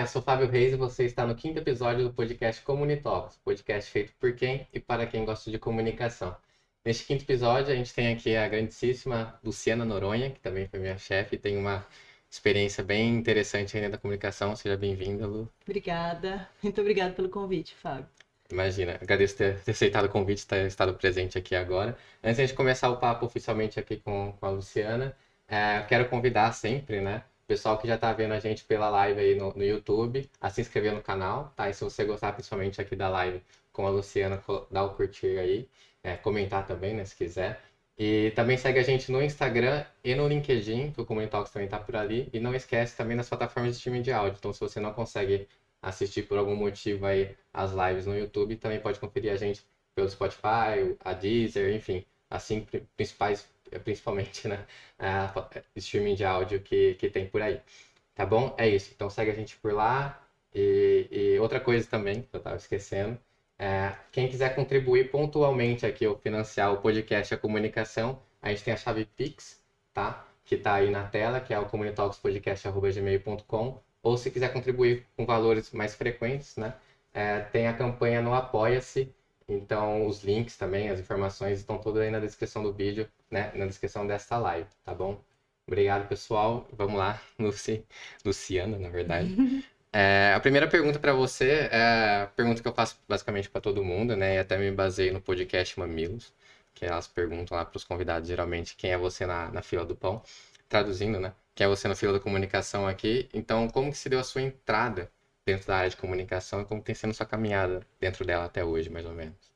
Olá, eu sou Fábio Reis e você está no quinto episódio do podcast Comunitalks, podcast feito por quem e para quem gosta de comunicação. Neste quinto episódio, a gente tem aqui a grandíssima Luciana Noronha, que também foi minha chefe, tem uma experiência bem interessante ainda da comunicação. Seja bem-vinda, Lu. Obrigada. Muito obrigada pelo convite, Fábio. Imagina, agradeço ter, ter aceitado o convite, ter estado presente aqui agora. Antes de começar o papo oficialmente aqui com, com a Luciana, é, quero convidar sempre, né, pessoal que já está vendo a gente pela live aí no, no YouTube, a se inscrever no canal, tá? E se você gostar principalmente aqui da live com a Luciana, dá o curtir aí é, comentar também, né, se quiser. E também segue a gente no Instagram e no LinkedIn, que o Comunitalks também está por ali. E não esquece também das plataformas de streaming de áudio. Então, se você não consegue assistir por algum motivo aí as lives no YouTube, também pode conferir a gente pelo Spotify, a Deezer, enfim, assim principais, principalmente, né, a streaming de áudio que, que tem por aí. Tá bom? É isso. Então segue a gente por lá. E, e outra coisa também, que eu estava esquecendo, é, quem quiser contribuir pontualmente aqui ou financiar o podcast A Comunicação, a gente tem a chave Pix, tá? Que está aí na tela, que é o comunitalkspodcast.gmail.com. Ou se quiser contribuir com valores mais frequentes, né? É, tem a campanha no Apoia-se. Então, os links também, as informações estão todas aí na descrição do vídeo, né? Na descrição desta live, tá bom? Obrigado, pessoal. Vamos lá, Luci... Luciana, na verdade. É, a primeira pergunta para você é a pergunta que eu faço basicamente para todo mundo, né? E até me baseei no podcast Mamilos, que elas perguntam lá para os convidados geralmente quem é você na, na fila do pão, traduzindo, né? Quem é você na fila da comunicação aqui. Então, como que se deu a sua entrada dentro da área de comunicação e como tem sido a sua caminhada dentro dela até hoje, mais ou menos?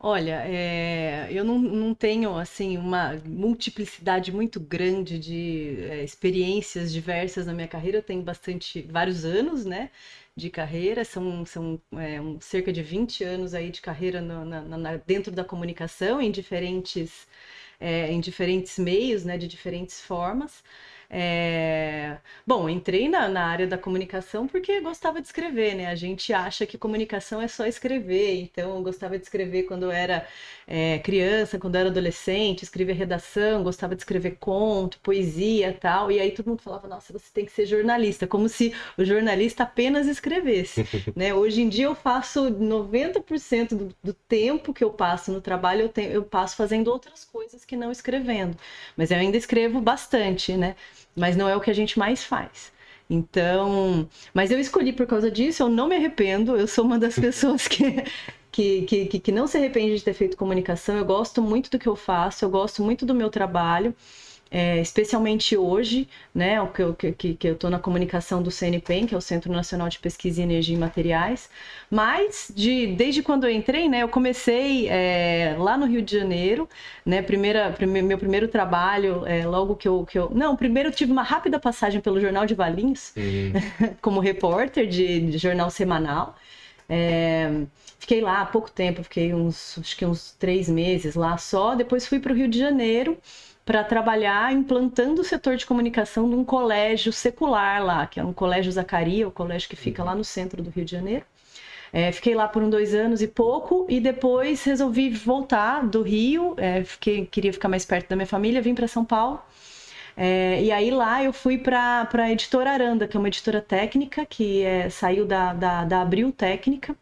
Olha, é, eu não, não tenho assim uma multiplicidade muito grande de é, experiências diversas na minha carreira. Eu tenho bastante, vários anos, né, de carreira. São, são é, um, cerca de 20 anos aí de carreira no, na, na, dentro da comunicação, em diferentes, em diferentes meios, né, de diferentes formas. É... Bom, entrei na, na, área da comunicação porque gostava de escrever, né? A gente acha que comunicação é só escrever, então eu gostava de escrever quando eu era é, criança, quando eu era adolescente, escrevia redação, gostava de escrever conto, poesia tal, e aí todo mundo falava, nossa, você tem que ser jornalista, como se o jornalista apenas escrevesse, né? Hoje em dia eu faço 90% do, do tempo que eu passo no trabalho, eu, tenho, eu passo fazendo outras coisas que não escrevendo, mas eu ainda escrevo bastante, né? Mas não é o que a gente mais faz. Então, mas eu escolhi por causa disso, eu não me arrependo, eu sou uma das pessoas que, que, que, que não se arrepende de ter feito comunicação, eu gosto muito do que eu faço, eu gosto muito do meu trabalho é, especialmente hoje, né, o que eu, que, que eu estou na comunicação do CNPEM, que é o Centro Nacional de Pesquisa em Energia e Materiais, mas de, desde quando eu entrei, né, eu comecei é, lá no Rio de Janeiro, né, primeira, prime, meu primeiro trabalho, é, logo que eu, que eu... Não, primeiro eu tive uma rápida passagem pelo Jornal de Valinhos, uhum. como repórter de, de jornal semanal, é, fiquei lá há pouco tempo, fiquei uns, acho que uns três meses lá só, depois fui para o Rio de Janeiro, para trabalhar implantando o setor de comunicação num colégio secular lá, que é um colégio Zacaria, o colégio que fica lá no centro do Rio de Janeiro. É, fiquei lá por um dois anos e pouco e depois resolvi voltar do Rio, é, fiquei, queria ficar mais perto da minha família, vim para São Paulo. É, e aí lá eu fui para a editora Aranda, que é uma editora técnica que é, saiu da, da, da Abril Técnica.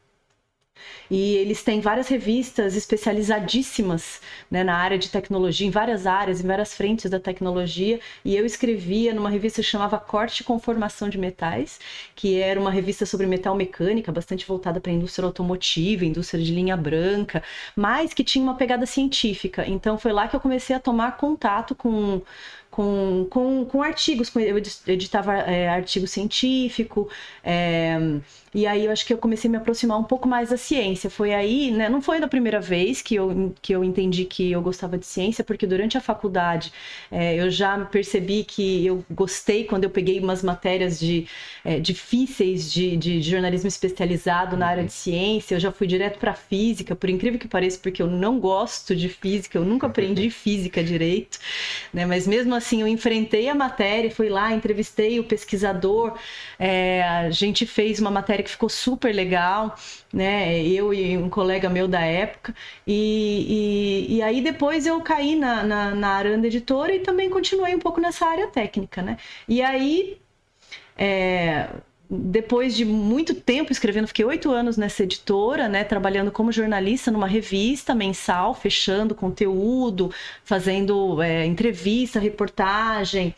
E eles têm várias revistas especializadíssimas né, na área de tecnologia, em várias áreas, em várias frentes da tecnologia. E eu escrevia numa revista que chamava Corte e Conformação de Metais, que era uma revista sobre metal mecânica, bastante voltada para a indústria automotiva, indústria de linha branca, mas que tinha uma pegada científica. Então foi lá que eu comecei a tomar contato com com, com, com artigos, eu editava é, artigo científico, é, e aí eu acho que eu comecei a me aproximar um pouco mais da ciência. Foi aí, né, não foi da primeira vez que eu, que eu entendi que eu gostava de ciência, porque durante a faculdade é, eu já percebi que eu gostei quando eu peguei umas matérias de, é, difíceis de, de jornalismo especializado na área de ciência, eu já fui direto para física, por incrível que pareça, porque eu não gosto de física, eu nunca aprendi física direito, né, mas mesmo assim assim, eu enfrentei a matéria, fui lá, entrevistei o pesquisador, é, a gente fez uma matéria que ficou super legal, né? Eu e um colega meu da época. E, e, e aí depois eu caí na, na, na Aranda Editora e também continuei um pouco nessa área técnica, né? E aí. É, depois de muito tempo escrevendo, fiquei oito anos nessa editora, né, trabalhando como jornalista numa revista mensal, fechando conteúdo, fazendo é, entrevista, reportagem,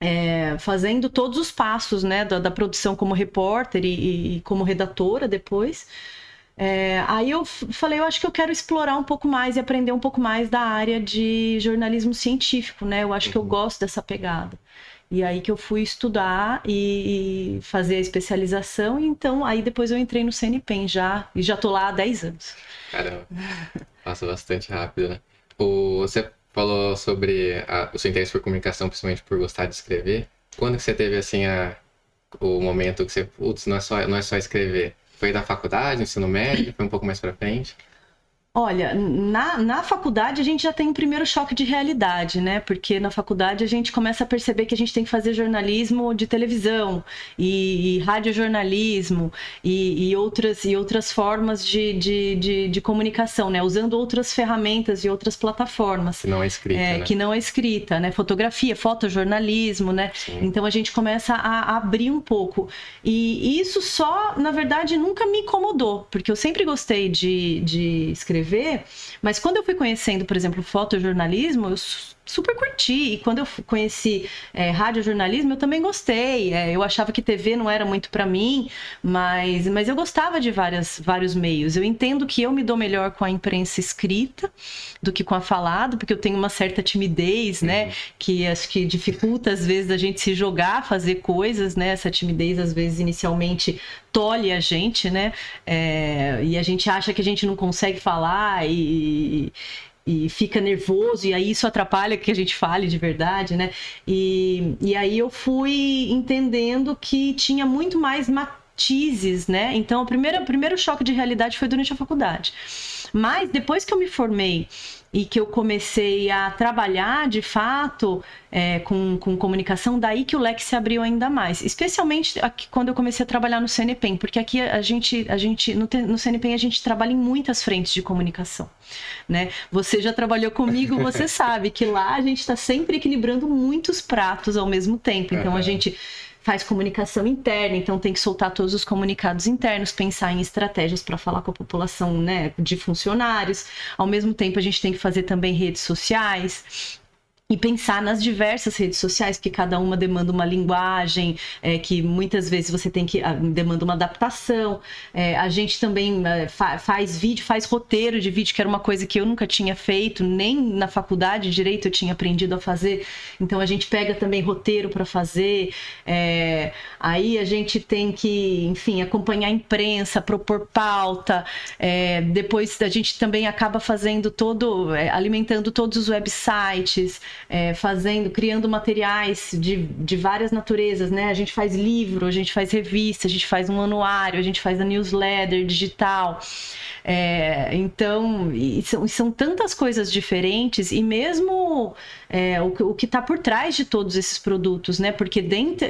é, fazendo todos os passos né, da, da produção como repórter e, e como redatora depois. É, aí eu falei, eu acho que eu quero explorar um pouco mais e aprender um pouco mais da área de jornalismo científico, né? Eu acho uhum. que eu uhum. gosto dessa pegada. E aí que eu fui estudar e, fazer a especialização, e então aí depois eu entrei no CNPEM já, e já tô lá há 10 anos. Caramba, passa bastante rápido, né? O, você falou sobre a, o seu interesse por comunicação, principalmente por gostar de escrever. Quando você teve, assim, a, o momento que você, putz, não é só, não é só escrever? Foi da faculdade, ensino médio, foi um pouco mais pra frente? Olha, na, na faculdade a gente já tem um primeiro choque de realidade, né? Porque na faculdade a gente começa a perceber que a gente tem que fazer jornalismo de televisão e, e radiojornalismo e, e, outras, e outras formas de, de, de, de, comunicação, né? Usando outras ferramentas e outras plataformas. Que não é escrita, é, né? Que não é escrita, né? Fotografia, fotojornalismo, né? Sim. Então a gente começa a, a abrir um pouco. E isso só, na verdade, nunca me incomodou, porque eu sempre gostei de, de escrever escrever, mas quando eu fui conhecendo, por exemplo, fotojornalismo, eu super curti. E quando eu conheci é, radiojornalismo, eu também gostei. É, eu achava que TV não era muito para mim, mas, mas eu gostava de várias, vários meios. Eu entendo que eu me dou melhor com a imprensa escrita do que com a falada, porque eu tenho uma certa timidez, né? Uhum. Que acho que dificulta às vezes a gente se jogar, fazer coisas, né? Essa timidez às vezes inicialmente tolhe a gente, né? É, e a gente acha que a gente não consegue falar e, e fica nervoso, e aí isso atrapalha que a gente fale de verdade, né? E, e aí eu fui entendendo que tinha muito mais matizes, né? Então, o primeiro, o primeiro choque de realidade foi durante a faculdade. Mas depois que eu me formei e que eu comecei a trabalhar de fato é, com, com comunicação, daí que o leque se abriu ainda mais. Especialmente aqui, quando eu comecei a trabalhar no CNPEM, porque aqui a gente, a gente no, no CNPEM a gente trabalha em muitas frentes de comunicação. Né? Você já trabalhou comigo, você sabe que lá a gente está sempre equilibrando muitos pratos ao mesmo tempo. Então a gente faz comunicação interna, então tem que soltar todos os comunicados internos, pensar em estratégias para falar com a população, né, de funcionários. Ao mesmo tempo, a gente tem que fazer também redes sociais, e pensar nas diversas redes sociais, porque cada uma demanda uma linguagem, é, que muitas vezes você tem que demanda uma adaptação. É, a gente também é, fa faz vídeo, faz roteiro de vídeo, que era uma coisa que eu nunca tinha feito, nem na faculdade direito eu tinha aprendido a fazer. Então a gente pega também roteiro para fazer. É, aí a gente tem que, enfim, acompanhar a imprensa, propor pauta. É, depois a gente também acaba fazendo todo, é, alimentando todos os websites é, fazendo, criando materiais de, de várias naturezas, né? A gente faz livro, a gente faz revista, a gente faz um anuário, a gente faz a newsletter digital. É, então, são, são tantas coisas diferentes e mesmo é, o, o, que está por trás de todos esses produtos, né? Porque dentro,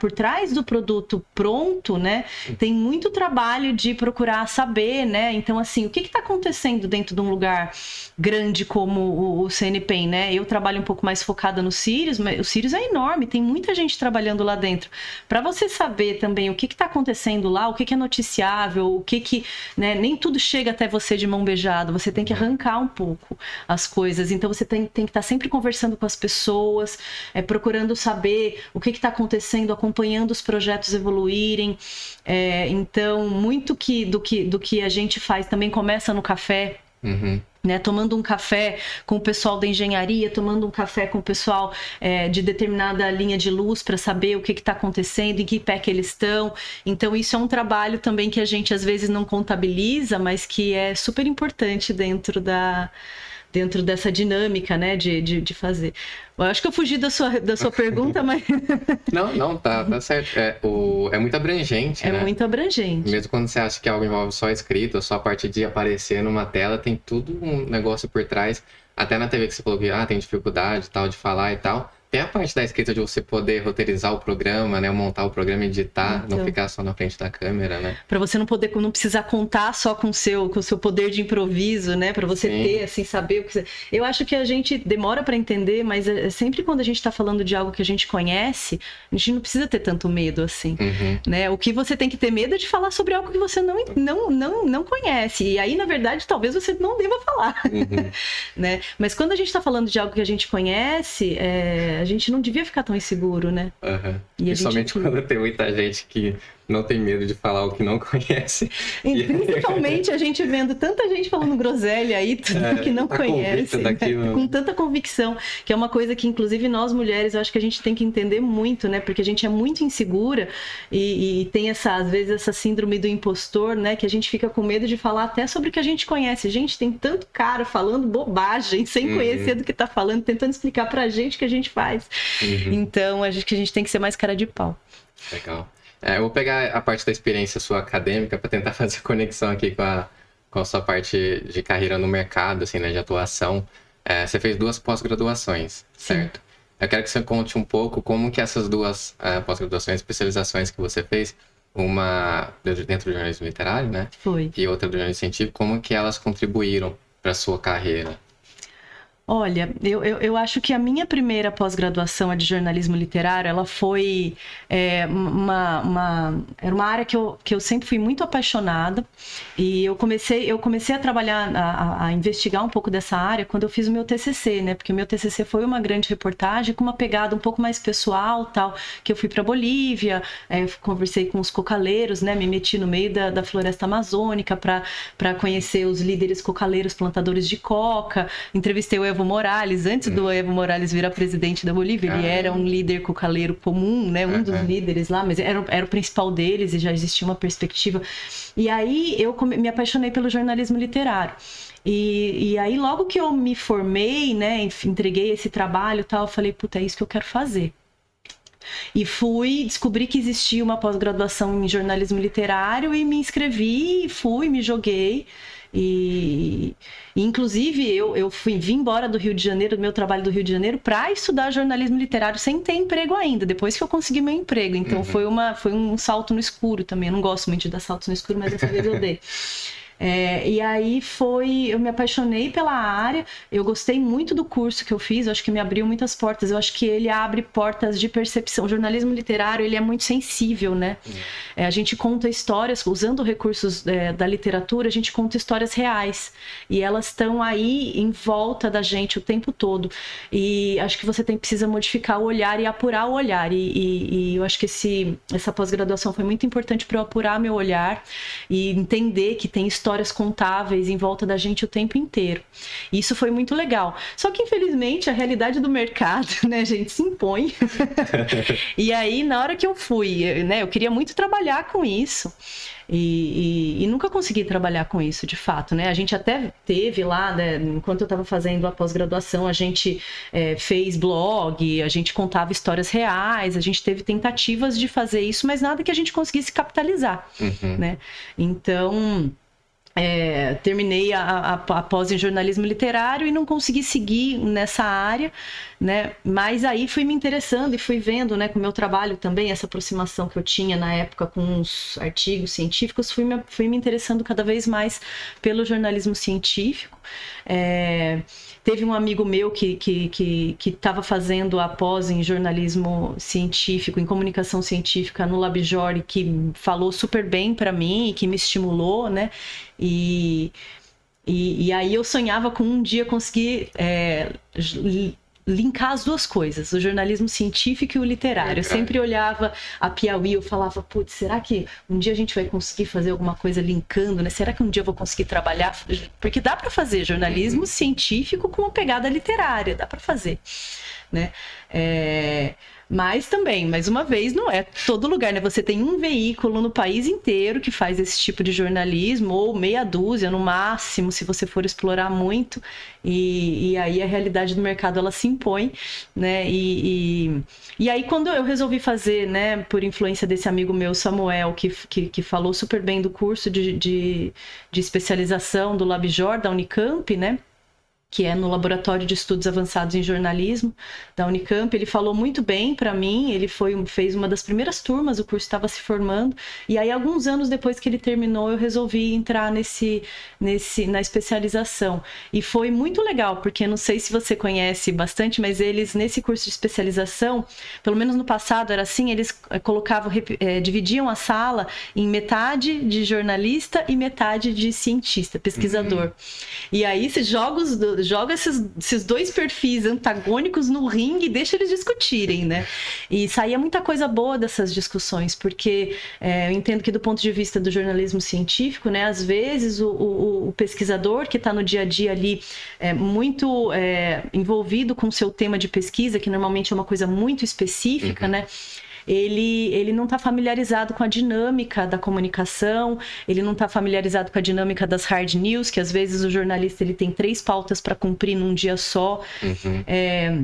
por trás do produto pronto, né, tem muito trabalho de procurar saber, né? Então, assim, o que está acontecendo dentro de um lugar grande como o, o CNPEM, né? Eu trabalho um pouco mais focada no Sirius, mas o Sirius é enorme, tem muita gente trabalhando lá dentro. Para você saber também o que está acontecendo lá, o que, que é noticiável, o que que, né? Nem tudo chega até você de mão beijada, você tem que arrancar um pouco as coisas. Então, você tem, tem que estar tá sempre conversando conversando com as pessoas, é, procurando saber o que está acontecendo, acompanhando os projetos evoluírem. É, então, muito que, do, que, do que a gente faz também começa no café. Uhum. Né, tomando um café com o pessoal da engenharia, tomando um café com o pessoal é, de determinada linha de luz para saber o que está acontecendo, em que pé que eles estão. Então, isso é um trabalho também que a gente às vezes não contabiliza, mas que é super importante dentro da, dentro dessa dinâmica, né, de, de, de fazer. Eu acho que eu fugi da sua, da sua pergunta, mas... não, não, tá, tá certo. É, o, é muito abrangente, É né? muito abrangente. Mesmo quando você acha que algo envolve só escrita, só a parte de aparecer numa tela, tem tudo um negócio por trás. Até na TV que você falou que ah, tem dificuldade tal de falar e tal tem a parte da escrita de você poder roteirizar o programa, né? Montar o programa, editar, então, não ficar só na frente da câmera, né? Para você não poder, não precisar contar só com o seu, com o seu poder de improviso, né? Para você Sim. ter, assim, saber o que você... Eu acho que a gente demora para entender, mas é, é sempre quando a gente está falando de algo que a gente conhece, a gente não precisa ter tanto medo, assim, uhum. né? O que você tem que ter medo é de falar sobre algo que você não, não, não, não conhece. E aí, na verdade, talvez você não deva falar, uhum. né? Mas quando a gente está falando de algo que a gente conhece, é a gente não devia ficar tão inseguro, né? Uhum. E Principalmente gente... quando tem muita gente que não tem medo de falar o que não conhece. E principalmente a gente vendo tanta gente falando groselha aí, tudo é, que não tá conhece, né? com tanta convicção, que é uma coisa que inclusive nós mulheres, eu acho que a gente tem que entender muito, né? Porque a gente é muito insegura e, e tem essa, às vezes, essa síndrome do impostor, né? Que a gente fica com medo de falar até sobre o que a gente conhece. Gente, tem tanto cara falando bobagem, sem uhum. conhecer do que tá falando, tentando explicar pra gente o que a gente faz. Uhum. Então, acho que a gente tem que ser mais cara de pau. Legal. É, eu vou pegar a parte da experiência sua acadêmica para tentar fazer conexão aqui com a, com a sua parte de carreira no mercado, assim, né, de atuação. É, você fez duas pós-graduações, certo? Eu quero que você conte um pouco como que essas duas é, pós-graduações, especializações que você fez, uma dentro do jornalismo literário, né? Foi. E outra do jornalismo científico, como que elas contribuíram para sua carreira? Olha, eu, eu, eu, acho que a minha primeira pós-graduação, de jornalismo literário, ela foi é, uma, uma, era uma área que eu, que eu sempre fui muito apaixonada e eu comecei, eu comecei a trabalhar, a, a investigar um pouco dessa área quando eu fiz o meu TCC, né? Porque o meu TCC foi uma grande reportagem com uma pegada um pouco mais pessoal, tal, que eu fui para Bolívia, é, conversei com os cocaleiros, né? Me meti no meio da, da floresta amazônica para conhecer os líderes cocaleiros, plantadores de coca, entrevistei o Evo Morales, antes do. Evo Morales virar presidente da Bolívia, ele era um líder cocaleiro comum, né? Um dos líderes lá, mas era, era o principal deles e já existia uma perspectiva. E aí eu me apaixonei pelo jornalismo literário. E, e aí, logo que eu me formei, né, entreguei esse trabalho e tal, eu falei, puta, é isso que eu quero fazer. E fui, descobri que existia uma pós-graduação em jornalismo literário e me inscrevi, fui, me joguei. E, inclusive, eu, eu fui, vim embora do Rio de Janeiro, do meu trabalho do Rio de Janeiro, para estudar jornalismo literário sem ter emprego ainda, depois que eu consegui meu emprego. Então, uhum. foi, uma, foi um salto no escuro também. Eu não gosto muito de dar saltos no escuro, mas dessa vez eu dei. É, e aí foi, eu me apaixonei pela área, eu gostei muito do curso que eu fiz, eu acho que me abriu muitas portas, eu acho que ele abre portas de percepção. O jornalismo literário, ele é muito sensível, né? É, a gente conta histórias, usando recursos é, da literatura, a gente conta histórias reais, e elas estão aí em volta da gente o tempo todo. E acho que você tem, precisa modificar o olhar e apurar o olhar, e, e, e eu acho que esse, essa pós-graduação foi muito importante para eu apurar meu olhar e entender que tem histórias histórias contáveis em volta da gente o tempo inteiro. E isso foi muito legal. Só que, infelizmente, a realidade do mercado, né, gente, se impõe. e aí, na hora que eu fui, né, eu queria muito trabalhar com isso. E, e, e, nunca consegui trabalhar com isso, de fato, né? A gente até teve lá, né, enquanto eu estava fazendo a pós-graduação, a gente é, fez blog, a gente contava histórias reais, a gente teve tentativas de fazer isso, mas nada que a gente conseguisse capitalizar, uhum. né? Então é, terminei a, a, a, pós em jornalismo literário e não consegui seguir nessa área, né? Mas aí fui me interessando e fui vendo, né, com o meu trabalho também, essa aproximação que eu tinha na época com os artigos científicos, fui me, fui me interessando cada vez mais pelo jornalismo científico. É, teve um amigo meu que estava que, que, que fazendo a pós em jornalismo científico, em comunicação científica no Labjor, que falou super bem para mim e que me estimulou, né? E, e, e, aí eu sonhava com um dia conseguir é, linkar as duas coisas, o jornalismo científico e o literário. Eu sempre olhava a Piauí, eu falava, putz, será que um dia a gente vai conseguir fazer alguma coisa linkando, né? Será que um dia eu vou conseguir trabalhar? Porque dá para fazer jornalismo uhum. científico com uma pegada literária, dá para fazer, né? É... Mas também, mais uma vez, não é todo lugar, né? Você tem um veículo no país inteiro que faz esse tipo de jornalismo, ou meia dúzia no máximo, se você for explorar muito. E, e aí a realidade do mercado ela se impõe, né? E, e, e, aí quando eu resolvi fazer, né, por influência desse amigo meu, Samuel, que, que, que falou super bem do curso de, de, de especialização do LabJor, da Unicamp, né? Que é no Laboratório de Estudos Avançados em Jornalismo da Unicamp. Ele falou muito bem para mim, ele foi fez uma das primeiras turmas, o curso estava se formando, e aí alguns anos depois que ele terminou, eu resolvi entrar nesse nesse na especialização. E foi muito legal, porque não sei se você conhece bastante, mas eles nesse curso de especialização, pelo menos no passado era assim, eles eh, colocavam é, dividiam a sala em metade de jornalista e metade de cientista, pesquisador. Uhum. E aí se jogos do joga esses, esses dois perfis antagônicos no ringue e deixa eles discutirem, né? E saía muita coisa boa dessas discussões, porque é, eu entendo que do ponto de vista do jornalismo científico, né, às vezes o, o, o pesquisador que está no dia a dia ali é, muito é, envolvido com o seu tema de pesquisa, que normalmente é uma coisa muito específica, uhum. né? Ele, ele não está familiarizado com a dinâmica da comunicação, ele não está familiarizado com a dinâmica das hard news, que às vezes o jornalista ele tem três pautas para cumprir num dia só. Uhum. É,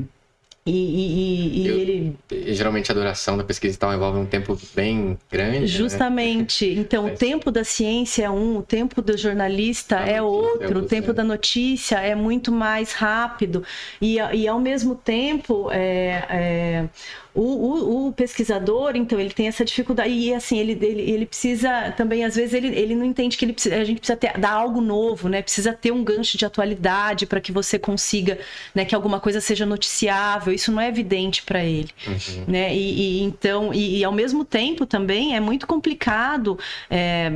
e, e, e, Eu, ele. geralmente a duração da pesquisa então envolve um tempo bem grande. Né? Justamente. Né? Então, o tempo da ciência é um, o tempo do jornalista é outro, o tempo da notícia é muito mais rápido. E, e ao mesmo tempo, é, é o, o, o, pesquisador, então, ele tem essa dificuldade. E assim, ele, ele, ele precisa também, às vezes, ele, ele não entende que ele precisa, a gente precisa ter, dar algo novo, né? Precisa ter um gancho de atualidade para que você consiga, né, que alguma coisa seja noticiável. Isso não é evidente para ele, uhum. né? E, e então, e, e, ao mesmo tempo também é muito complicado é,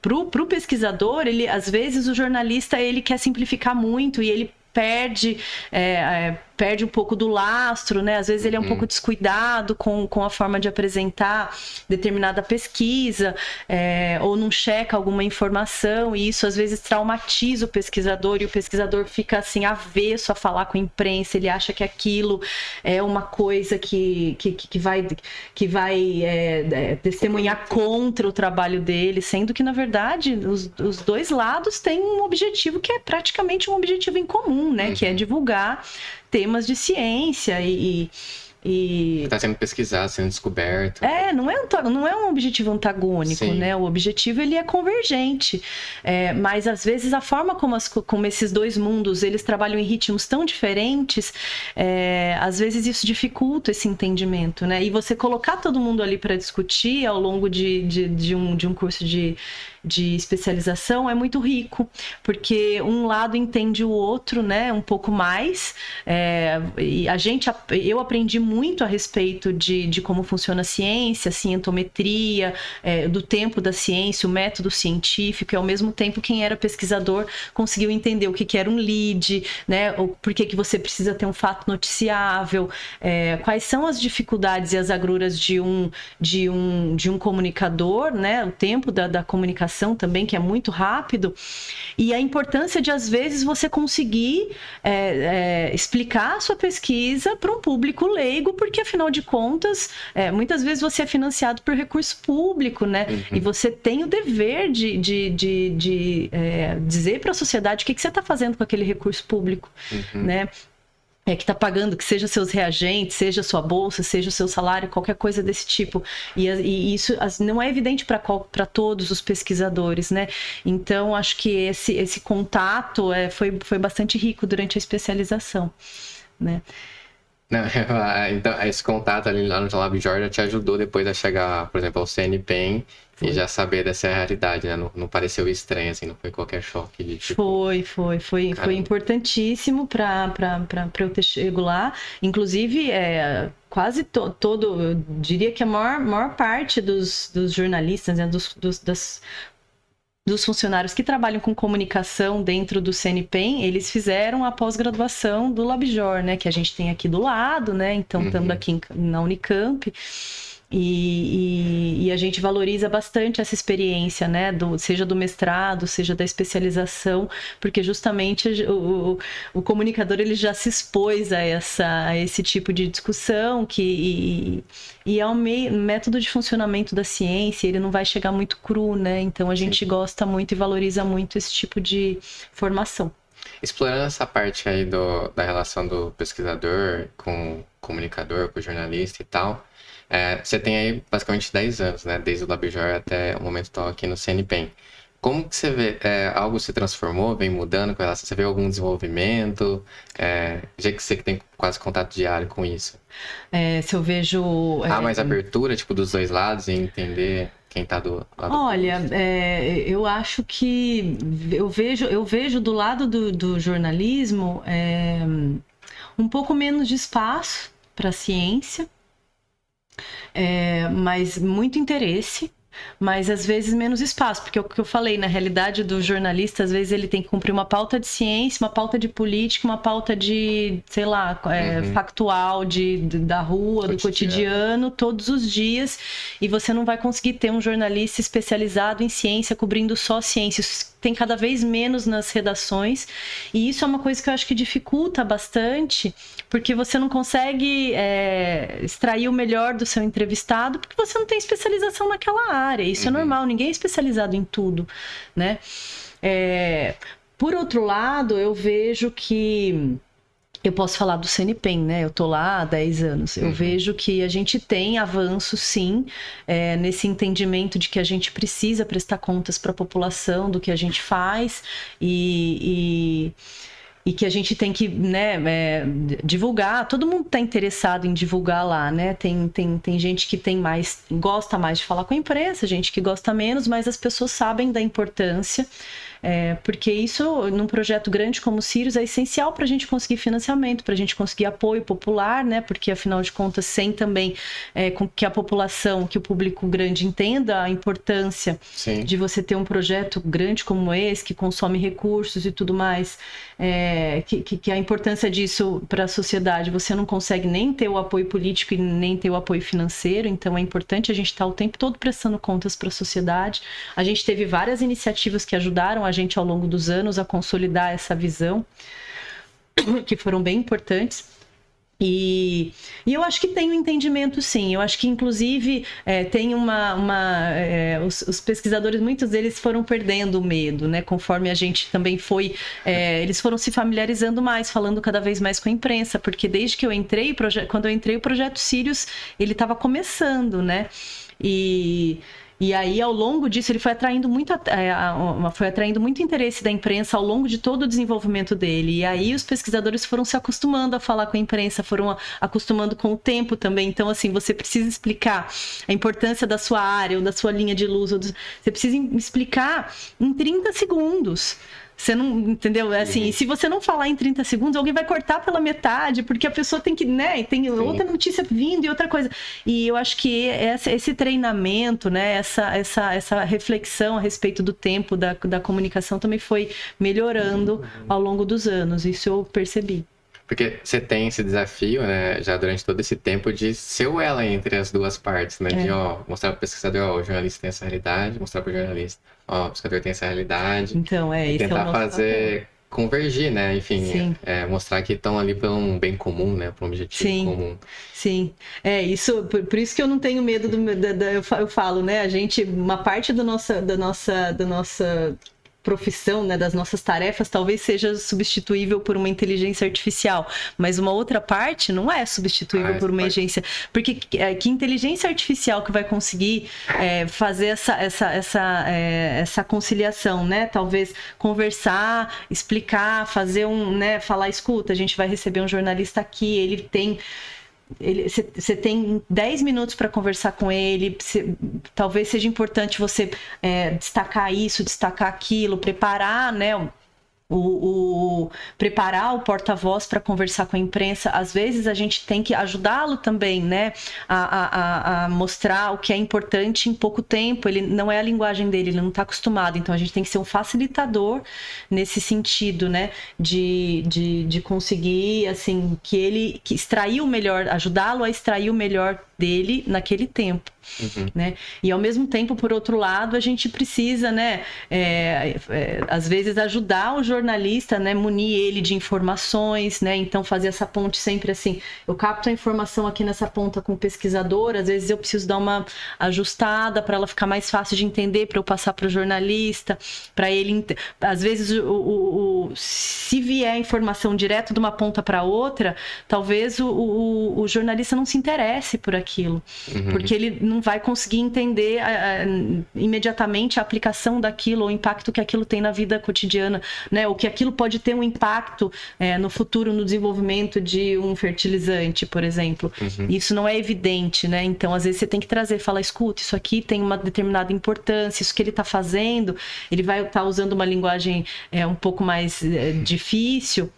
para o pesquisador. Ele, às vezes, o jornalista ele quer simplificar muito e ele perde é, é, perde um pouco do lastro, né? Às vezes ele é um uhum. pouco descuidado com, com a forma de apresentar determinada pesquisa, é, ou não checa alguma informação, e isso às vezes traumatiza o pesquisador, e o pesquisador fica assim, avesso a falar com a imprensa, ele acha que aquilo é uma coisa que, que, que vai, que vai é, é, testemunhar contra o trabalho dele, sendo que, na verdade, os, os dois lados têm um objetivo que é praticamente um objetivo em comum, né? Uhum. Que é uhum. divulgar temas de ciência e, e... Está sendo pesquisado, sendo descoberto. É, não é, não é um objetivo antagônico, Sim. né? O objetivo ele é convergente. É, mas às vezes a forma como, as, como esses dois mundos eles trabalham em ritmos tão diferentes, é, às vezes isso dificulta esse entendimento, né? E você colocar todo mundo ali para discutir ao longo de, de, de, um, de um curso de de especialização é muito rico, porque um lado entende o outro, né, um pouco mais. É, e a gente, eu aprendi muito a respeito de, de como funciona a ciência, a cientometria, é, do tempo da ciência, o método científico, e ao mesmo tempo quem era pesquisador conseguiu entender o que, que era um lead, né, ou por que, que você precisa ter um fato noticiável, é, quais são as dificuldades e as agruras de um, de um, de um comunicador, né, o tempo da, da comunicação também, que é muito rápido, e a importância de, às vezes, você conseguir é, é, explicar a sua pesquisa para um público leigo, porque, afinal de contas, é, muitas vezes você é financiado por recurso público, né? Uhum. E você tem o dever de, de, de, de é, dizer para a sociedade o que, que você está fazendo com aquele recurso público, uhum. né? É, que está pagando, que seja seus reagentes, seja sua bolsa, seja o seu salário, qualquer coisa desse tipo. E, e isso não é evidente para todos os pesquisadores, né? Então, acho que esse, esse contato é, foi, foi bastante rico durante a especialização, né? Não, então, esse contato ali lá no Lab Jordan te ajudou depois a chegar, por exemplo, ao CNPEM foi. E já saber dessa realidade, né? Não, não, pareceu estranho, assim, não foi qualquer choque de tipo... Foi, foi, foi, foi importantíssimo para eu ter chego lá. Inclusive, é, quase to, todo, eu diria que a maior, maior parte dos, dos jornalistas, né, dos, dos, das, dos funcionários que trabalham com comunicação dentro do CNPEM, eles fizeram a pós-graduação do LabJOR, né? Que a gente tem aqui do lado, né? Então, uhum. estamos aqui na Unicamp. E, e, e, a gente valoriza bastante essa experiência, né? Do, seja do mestrado, seja da especialização, porque justamente o, o, comunicador ele já se expôs a, essa, a esse tipo de discussão que, e, e é um meio, método de funcionamento da ciência, ele não vai chegar muito cru, né? Então a gente Sim. gosta muito e valoriza muito esse tipo de formação. Explorando essa parte aí do, da relação do pesquisador com o comunicador, com o jornalista e tal, é, você tem aí basicamente 10 anos, né? Desde o LabJOR até o momento estou aqui no CNPEM. como que você vê? É, algo se transformou, vem mudando com relação? Você vê algum desenvolvimento? É, já que você tem quase contato diário com isso. É, se eu vejo. Há mais abertura, tipo, dos dois lados, em entender quem está do lado Olha, é, eu acho que eu vejo, eu vejo do lado do, do jornalismo é, um pouco menos de espaço para a ciência, é, mas muito interesse mas às vezes menos espaço, porque é o que eu falei, na realidade do jornalista, às vezes ele tem que cumprir uma pauta de ciência, uma pauta de política, uma pauta de, sei lá, é, uhum. factual, de, de, da rua, cotidiano. do cotidiano, todos os dias, e você não vai conseguir ter um jornalista especializado em ciência, cobrindo só ciência. Tem cada vez menos nas redações, e isso é uma coisa que eu acho que dificulta bastante, porque você não consegue é, extrair o melhor do seu entrevistado, porque você não tem especialização naquela área área. Isso é uhum. é normal, ninguém é especializado em tudo, né? É, por outro lado, eu vejo que eu posso falar do CNPEM, né? Eu tô lá há 10 anos. Eu uhum. vejo que a gente tem avanço, sim, é, nesse entendimento de que a gente precisa prestar contas para a população do que a gente faz e, e e que a gente tem que né, é, divulgar. Todo mundo está interessado em divulgar lá, né? Tem, tem, tem gente que tem mais, gosta mais de falar com a imprensa, gente que gosta menos, mas as pessoas sabem da importância é, porque isso, num projeto grande como o Sirius, é essencial para a gente conseguir financiamento, para a gente conseguir apoio popular, né? Porque, afinal de contas, sem também é, que a população, que o público grande entenda a importância Sim. de você ter um projeto grande como esse, que consome recursos e tudo mais, é, que, que, a importância disso para a sociedade, você não consegue nem ter o apoio político e nem ter o apoio financeiro, então é importante a gente estar tá o tempo todo prestando contas para a sociedade. A gente teve várias iniciativas que ajudaram a gente ao longo dos anos a consolidar essa visão, que foram bem importantes. E, e, eu acho que tem um entendimento, sim. Eu acho que, inclusive, é, tem uma. uma é, os, os, pesquisadores, muitos deles foram perdendo o medo, né? Conforme a gente também foi. É, eles foram se familiarizando mais, falando cada vez mais com a imprensa, porque desde que eu entrei, quando eu entrei, o projeto Sirius, ele estava começando, né? E. E aí, ao longo disso, ele foi atraindo muito, é, foi atraindo muito interesse da imprensa ao longo de todo o desenvolvimento dele. E aí, os pesquisadores foram se acostumando a falar com a imprensa, foram acostumando com o tempo também. Então, assim, você precisa explicar a importância da sua área ou da sua linha de luz. Você precisa explicar em 30 segundos. Você não, entendeu? É assim, uhum. se você não falar em 30 segundos, alguém vai cortar pela metade, porque a pessoa tem que, né, tem Sim. outra notícia vindo e outra coisa. E eu acho que esse, esse treinamento, né, essa, essa, essa reflexão a respeito do tempo da, da comunicação também foi melhorando uhum. ao longo dos anos. Isso eu percebi. Porque você tem esse desafio, né, já durante todo esse tempo, de ser o ela entre as duas partes, né? É. De, ó, mostrar para o pesquisador, ó, o jornalista tem essa realidade, mostrar para o jornalista, ó, o pesquisador tem essa realidade. Então, é isso. Tentar é fazer papel. convergir, né? Enfim, é, mostrar que estão ali para um bem comum, né? Para um objetivo Sim. comum. Sim, é isso. Por, por, isso que eu não tenho medo do, da, da, eu falo, né? A gente, uma parte do nossa, da nossa, da nossa profissão, né, das nossas tarefas, talvez seja substituível por uma inteligência artificial, mas uma outra parte não é substituível ah, por uma agência, porque é, que inteligência artificial que vai conseguir é, fazer essa, essa, essa, é, essa conciliação, né? Talvez conversar, explicar, fazer um, né, falar, escuta, a gente vai receber um jornalista aqui, ele tem você tem 10 minutos para conversar com ele. Cê, talvez seja importante você é, destacar isso, destacar aquilo, preparar né, o, o, preparar o porta-voz para conversar com a imprensa. Às vezes a gente tem que ajudá-lo também, né, a, a, a, mostrar o que é importante em pouco tempo. Ele não é a linguagem dele, ele não está acostumado. Então a gente tem que ser um facilitador nesse sentido, né, de, de, de conseguir, assim, que ele que extrair o melhor, ajudá-lo a extrair o melhor dele naquele tempo. Uhum. Né? E ao mesmo tempo, por outro lado, a gente precisa, né, é, é, às vezes ajudar o jornalista, né, munir ele de informações, né, então fazer essa ponte sempre assim, eu capto a informação aqui nessa ponta com o pesquisador, às vezes eu preciso dar uma ajustada para ela ficar mais fácil de entender, para eu passar para o jornalista, para ele, às vezes o, o, o, se vier informação direto de uma ponta para outra, talvez o, o jornalista não se interesse por aquilo Uhum. Porque ele não vai conseguir entender a, a, imediatamente a aplicação daquilo, o impacto que aquilo tem na vida cotidiana, né? O que aquilo pode ter um impacto é, no futuro, no desenvolvimento de um fertilizante, por exemplo. Uhum. Isso não é evidente, né? Então, às vezes, você tem que trazer, falar, escuta, isso aqui tem uma determinada importância, isso que ele está fazendo, ele vai estar tá usando uma linguagem é, um pouco mais é, difícil.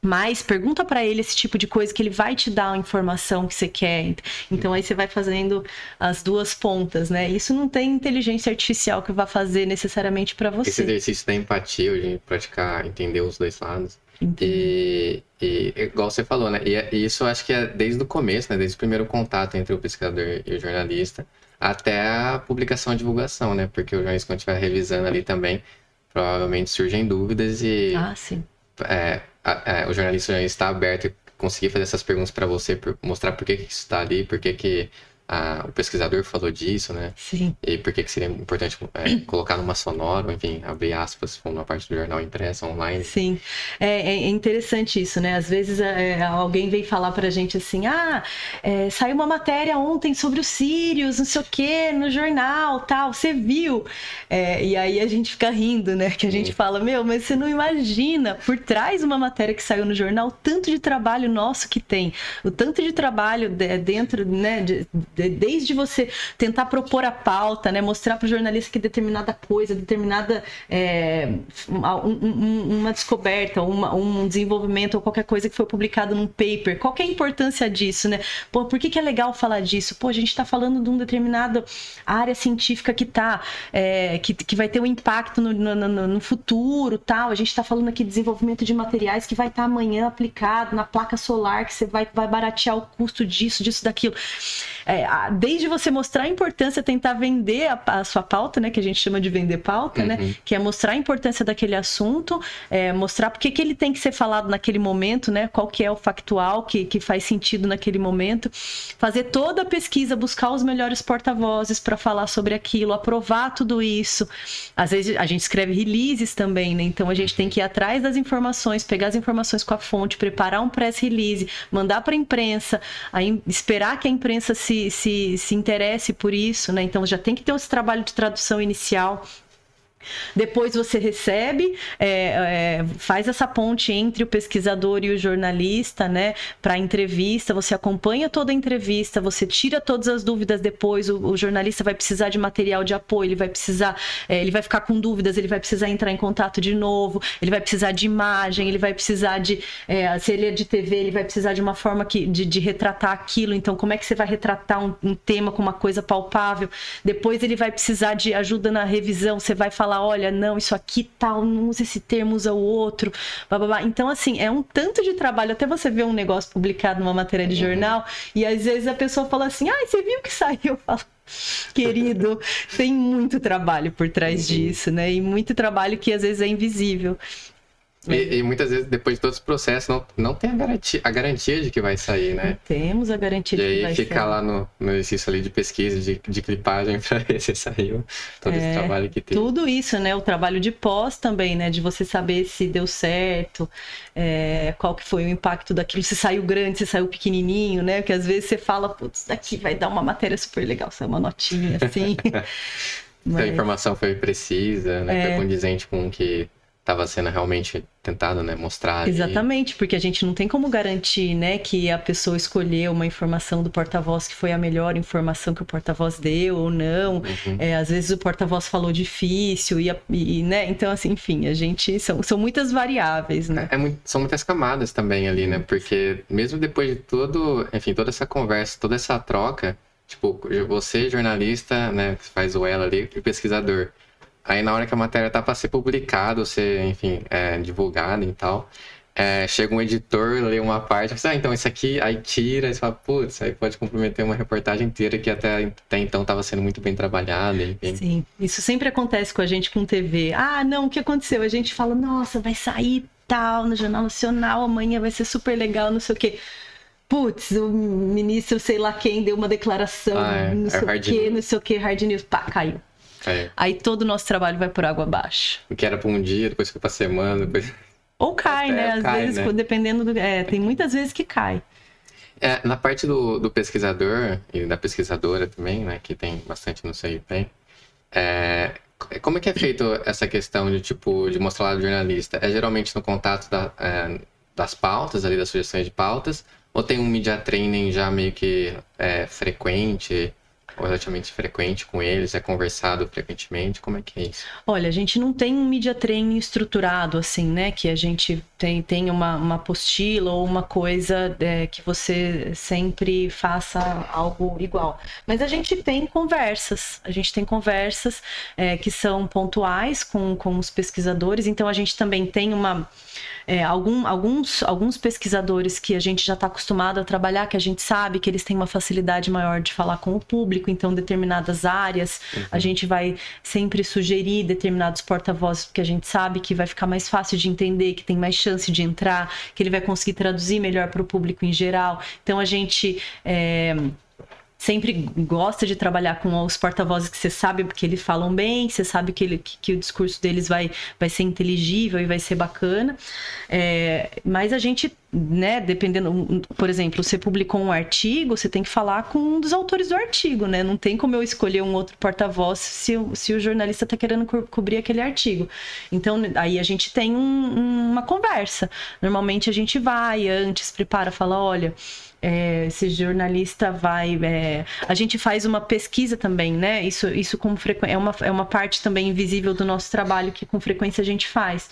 Mas pergunta para ele esse tipo de coisa que ele vai te dar a informação que você quer. Então aí você vai fazendo as duas pontas, né? Isso não tem inteligência artificial que vai fazer necessariamente para você. Esse exercício da empatia, de praticar, entender os dois lados. E, e, igual você falou, né? E, e, isso eu acho que é desde o começo, né? Desde o primeiro contato entre o pesquisador e o jornalista, até a publicação e divulgação, né? Porque o jornalista, quando estiver revisando ali também, provavelmente surgem dúvidas e. Ah, sim. É, a, o jornalista está aberto e conseguir fazer essas perguntas para você, mostrar por que, que isso está ali, por que, que a, o pesquisador falou disso, né? Sim. E por que, que seria importante é, colocar numa sonora, ou enfim, abrir aspas, uma parte do jornal impresso, online. Sim. É, é interessante isso, né? Às vezes é, alguém vem falar pra gente assim, ah, é, saiu uma matéria ontem sobre os Sírios, não sei o quê, no jornal, tal, você viu? É, e aí a gente fica rindo, né? Que a gente Sim. fala, meu, mas você não imagina, por trás de uma matéria que saiu no jornal, o tanto de trabalho nosso que tem, o tanto de trabalho dentro, né, de, desde você tentar propor a pauta, né, mostrar para o jornalista que determinada coisa, determinada é, um, uma descoberta, uma, um desenvolvimento ou qualquer coisa que foi publicado num paper, qual é a importância disso, né? Pô, por que, que é legal falar disso? Pô, a gente está falando de uma determinada área científica que tá, é, que, que vai ter um impacto no, no, no futuro, tal. A gente está falando aqui de desenvolvimento de materiais que vai estar tá amanhã aplicado na placa solar, que você vai, vai baratear o custo disso, disso, daquilo. É, desde você mostrar a importância, tentar vender a, a, sua pauta, né? Que a gente chama de vender pauta, né, uhum. né? Que é mostrar a importância daquele assunto, é, mostrar porque que ele tem que ser falado naquele momento, né? Qual que é o factual que, que faz sentido naquele momento. Fazer toda a pesquisa, buscar os melhores porta-vozes para falar sobre aquilo, aprovar tudo isso. Às vezes a gente escreve releases também, né? Então a gente tem que ir atrás das informações, pegar as informações com a fonte, preparar um press release, mandar para a imprensa, aí esperar que a imprensa se, se se interesse por isso, né? Então já tem que ter esse trabalho de tradução inicial depois você recebe, é, é, faz essa ponte entre o pesquisador e o jornalista, né? Para entrevista, você acompanha toda a entrevista, você tira todas as dúvidas depois. O, o jornalista vai precisar de material de apoio, ele vai precisar, é, ele vai ficar com dúvidas, ele vai precisar entrar em contato de novo, ele vai precisar de imagem, ele vai precisar de, é, se ele é de TV, ele vai precisar de uma forma que, de, de retratar aquilo. Então, como é que você vai retratar um, um tema com uma coisa palpável? Depois ele vai precisar de ajuda na revisão, você vai falar olha, não, isso aqui tal, não usa esse termo, usa o outro. Blá, blá, blá. Então, assim, é um tanto de trabalho. Até você ver um negócio publicado numa matéria de jornal e às vezes a pessoa fala assim: ah, você viu que saiu? Eu falo, querido, tem muito trabalho por trás uhum. disso, né? E muito trabalho que às vezes é invisível. E, e, muitas vezes, depois de todo esse processo, não, não tem a garantia, a garantia de que vai sair, né? Temos a garantia de que vai sair. E aí ficar lá no, no exercício ali de pesquisa, de, de clipagem, para ver se saiu todo é, esse trabalho que tem. Tudo isso, né? O trabalho de pós também, né? De você saber se deu certo, é, qual que foi o impacto daquilo, se saiu grande, se saiu pequenininho, né? Porque às vezes você fala, putz, daqui vai dar uma matéria super legal, sai uma notinha assim. Mas... A informação foi precisa, né? É... Foi condizente com o que estava sendo realmente tentado, né, mostrar. Ali. Exatamente, porque a gente não tem como garantir, né, que a pessoa escolheu uma informação do porta-voz que foi a melhor informação que o porta-voz deu ou não. Uhum. É, às vezes o porta-voz falou difícil e, e, né, então assim, enfim, a gente são, são muitas variáveis, né? É, é muito, são muitas camadas também ali, né? Porque mesmo depois de todo, enfim, toda essa conversa, toda essa troca, tipo, você jornalista, né, que faz o ela ali, e pesquisador Aí na hora que a matéria tá para ser publicada, ou ser, enfim, é, divulgada e tal, é, chega um editor, lê uma parte, ah, então isso aqui, aí tira, e você fala, putz, aí pode comprometer uma reportagem inteira que até, até então estava sendo muito bem trabalhada, enfim. Sim, isso sempre acontece com a gente com TV. Ah, não, o que aconteceu? A gente fala, nossa, vai sair tal no Jornal Nacional, amanhã vai ser super legal, não sei o quê putz, o ministro sei lá quem deu uma declaração, ah, é. não é sei o que, não sei o que, hard news, pá, caiu. É. Aí todo o nosso trabalho vai por água abaixo. O que era para um dia, depois fica para semana, depois... Ou cai, né? Às cai, vezes, né? dependendo do. É, tem muitas vezes que cai. É, na parte do, do, pesquisador e da pesquisadora também, né, que tem bastante no CIP, é, como é que é feito essa questão de tipo de mostrar lado jornalista? É geralmente no contato da, é, das pautas, ali das sugestões de pautas, ou tem um media training já meio que é, frequente? Relativamente frequente com eles? É conversado frequentemente? Como é que é isso? Olha, a gente não tem um media training estruturado assim, né? Que a gente tem, tem uma, uma apostila ou uma coisa é, que você sempre faça algo igual. Mas a gente tem conversas, a gente tem conversas é, que são pontuais com, com os pesquisadores, então a gente também tem uma é, algum, alguns, alguns pesquisadores que a gente já está acostumado a trabalhar, que a gente sabe que eles têm uma facilidade maior de falar com o público, então determinadas áreas uhum. a gente vai sempre sugerir determinados porta-vozes, porque a gente sabe que vai ficar mais fácil de entender, que tem mais chance de entrar, que ele vai conseguir traduzir melhor para o público em geral. Então a gente. É sempre gosta de trabalhar com os porta-vozes que você sabe que eles falam bem, você sabe que, ele, que, que, o discurso deles vai, vai ser inteligível e vai ser bacana. É, mas a gente, né, dependendo, por exemplo, você publicou um artigo, você tem que falar com um dos autores do artigo, né? Não tem como eu escolher um outro porta-voz se, se o jornalista está querendo co cobrir aquele artigo. Então, aí a gente tem um, uma conversa. Normalmente a gente vai antes, prepara, fala, olha é, esse jornalista vai. É, a gente faz uma pesquisa também, né? Isso, isso como é, uma, é uma parte também invisível do nosso trabalho que com frequência a gente faz.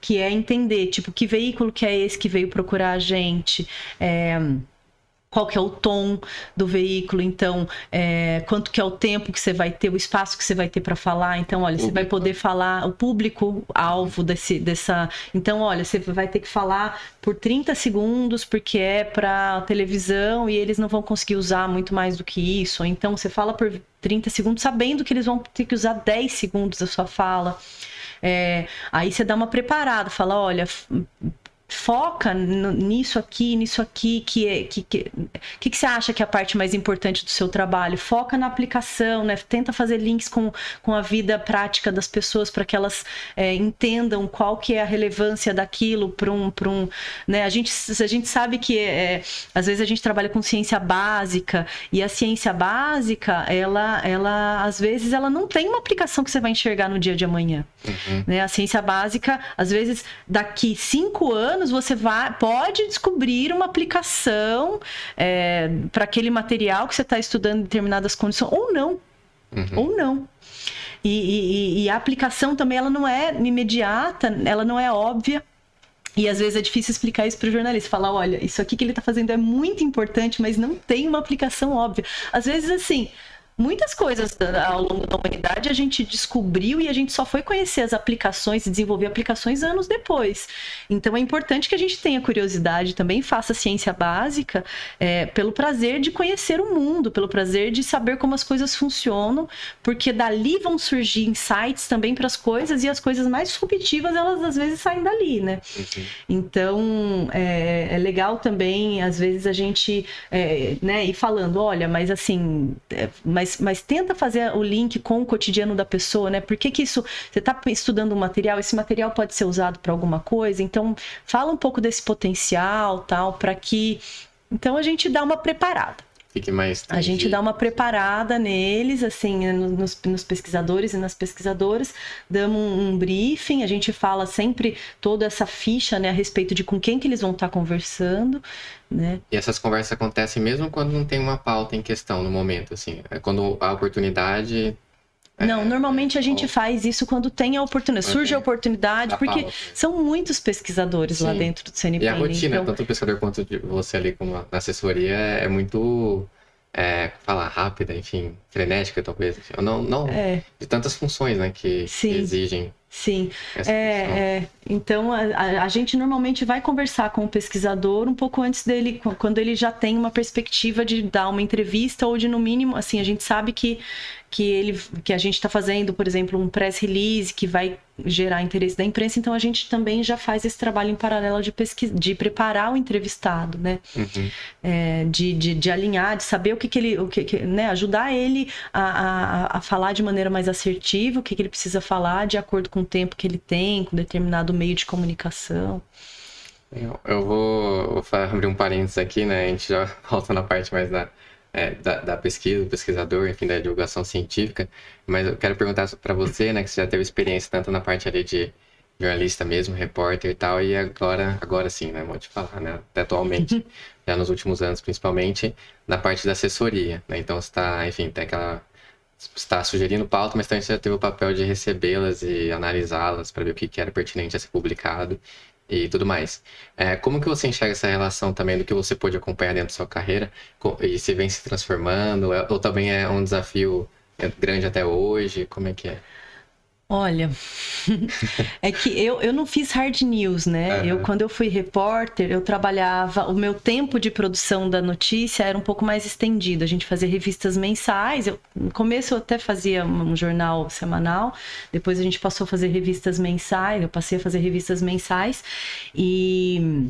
Que é entender, tipo, que veículo que é esse que veio procurar a gente. É, qual que é o tom do veículo, então é, quanto que é o tempo que você vai ter, o espaço que você vai ter para falar. Então, olha, você vai poder falar o público alvo desse, dessa. Então, olha, você vai ter que falar por 30 segundos porque é para televisão e eles não vão conseguir usar muito mais do que isso. Então, você fala por 30 segundos sabendo que eles vão ter que usar 10 segundos da sua fala. É, aí você dá uma preparada, fala, olha, foca nisso aqui, nisso aqui, que é que, que, que, que você acha que é a parte mais importante do seu trabalho? Foca na aplicação, né? Tenta fazer links com, com a vida prática das pessoas para que elas é, entendam qual que é a relevância daquilo para um, para um, né? A gente, a gente sabe que é, às vezes a gente trabalha com ciência básica e a ciência básica, ela, ela às vezes ela não tem uma aplicação que você vai enxergar no dia de amanhã, uhum. né? A ciência básica, às vezes daqui cinco anos anos você vai, pode descobrir uma aplicação é, para aquele material que você está estudando em determinadas condições, ou não. Uhum. Ou não. E, e, e, a aplicação também ela não é imediata, ela não é óbvia. E às vezes é difícil explicar isso para o jornalista. Falar, olha, isso aqui que ele está fazendo é muito importante, mas não tem uma aplicação óbvia. Às vezes, assim, muitas coisas ao longo da humanidade a gente descobriu e a gente só foi conhecer as aplicações e desenvolver aplicações anos depois. Então é importante que a gente tenha curiosidade também, faça ciência básica é, pelo prazer de conhecer o mundo, pelo prazer de saber como as coisas funcionam, porque dali vão surgir insights também para as coisas e as coisas mais disruptivas elas às vezes saem dali, né? Uhum. Então é, é, legal também às vezes a gente é, né, ir falando, olha, mas assim, é, mas mas, mas tenta fazer o link com o cotidiano da pessoa, né? Por que, que isso. Você está estudando um material, esse material pode ser usado para alguma coisa, então fala um pouco desse potencial, tal, para que. Então a gente dá uma preparada. Fique mais. A gente dá uma preparada neles, assim, nos, nos pesquisadores e nas pesquisadoras, damos um, um, briefing, a gente fala sempre toda essa ficha, né, a respeito de com quem que eles vão estar conversando, né? E essas conversas acontecem mesmo quando não tem uma pauta em questão no momento, assim, é quando a oportunidade não, é, normalmente a gente faz isso quando tem a oportunidade, surge a oportunidade, porque são muitos pesquisadores Sim. lá dentro do CNPq. E a rotina, então... tanto o pesquisador quanto você ali como na assessoria, é muito é, falar rápida, enfim, frenética talvez. Não, não é. de tantas funções, né, que, que exigem Sim, é, é, então a, a, gente normalmente vai conversar com o pesquisador um pouco antes dele, quando ele já tem uma perspectiva de dar uma entrevista ou de no mínimo, assim, a gente sabe que que ele que a gente está fazendo, por exemplo, um press release que vai gerar interesse da imprensa, então a gente também já faz esse trabalho em paralelo de pesquisa, de preparar o entrevistado, né? Uhum. É, de, de, de, alinhar, de saber o que, que ele, o que, que né? Ajudar ele a, a, a, falar de maneira mais assertiva, o que, que ele precisa falar de acordo com o tempo que ele tem, com determinado meio de comunicação. Eu, eu vou, vou abrir um parênteses aqui, né? A gente já volta na parte mais da, é, da, da, pesquisa, do pesquisador, enfim, da divulgação científica. Mas eu quero perguntar para você, né, que você já teve experiência tanto na parte ali de jornalista mesmo, repórter e tal, e agora, agora sim, né, vou te falar, né, até atualmente, já nos últimos anos, principalmente, na parte da assessoria, né, então está, enfim, tem aquela está sugerindo pauta, mas também você já teve o papel de recebê-las e analisá-las para ver o que, que era pertinente a ser publicado e tudo mais. É, como que você enxerga essa relação também do que você pôde acompanhar dentro da sua carreira e se vem se transformando, é, ou também é um desafio grande até hoje? Como é que é? Olha, é que eu, eu não fiz hard news, né? Uhum. Eu, quando eu fui repórter, eu trabalhava. O meu tempo de produção da notícia era um pouco mais estendido. A gente fazia revistas mensais. Eu, no começo eu até fazia um jornal semanal, depois a gente passou a fazer revistas mensais. Eu passei a fazer revistas mensais e.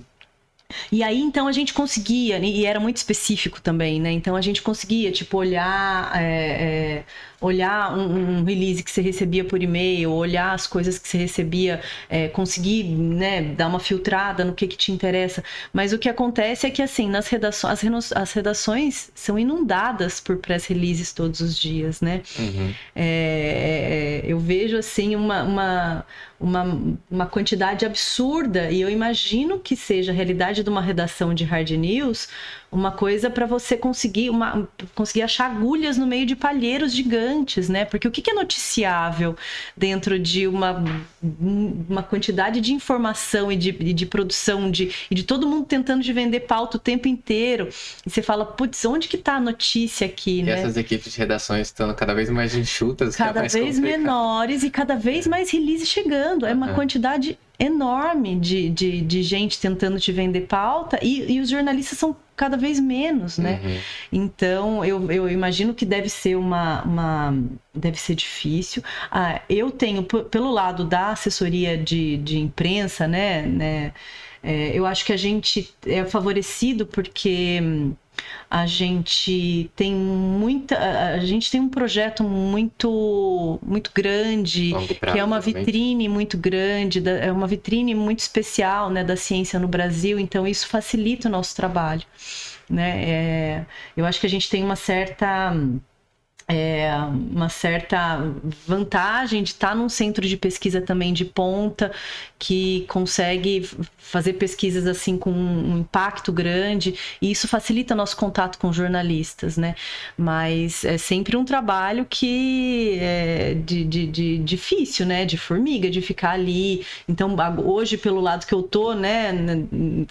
E aí, então, a gente conseguia, e era muito específico também, né? Então, a gente conseguia, tipo, olhar é, é, olhar um, um, release que você recebia por e-mail, olhar as coisas que você recebia, é, conseguir né, dar uma filtrada no que, que te interessa. Mas o que acontece é que assim, nas redações, as, as redações são inundadas por press releases todos os dias, né? Uhum. É, eu vejo assim uma, uma, uma, uma quantidade absurda, e eu imagino que seja a realidade de uma redação de hard news uma coisa para você conseguir uma, conseguir achar agulhas no meio de palheiros gigantes, né? Porque o que é noticiável dentro de uma, uma quantidade de informação e de, de produção de, e de todo mundo tentando de vender pauta o tempo inteiro. E você fala, putz, onde que tá a notícia aqui, e né? essas equipes de redações estão cada vez mais enxutas, é cada é vez complicado. menores e cada vez mais release chegando. É uma uhum. quantidade enorme de, de, de, gente tentando te vender pauta e, e, os jornalistas são cada vez menos, né? Uhum. Então, eu, eu imagino que deve ser uma... uma deve ser difícil. Ah, eu tenho, pelo lado da assessoria de, de imprensa, né? né é, eu acho que a gente é favorecido porque a gente tem muita a gente tem um projeto muito muito grande prazo, que é uma vitrine muito grande é uma vitrine muito especial né da ciência no Brasil então isso facilita o nosso trabalho né? É, eu acho que a gente tem uma certa é, uma certa vantagem de estar num centro de pesquisa também de ponta que consegue fazer pesquisas assim com um impacto grande e isso facilita nosso contato com jornalistas, né? Mas é sempre um trabalho que é de, de, de difícil, né? De formiga, de ficar ali. Então hoje pelo lado que eu tô, né?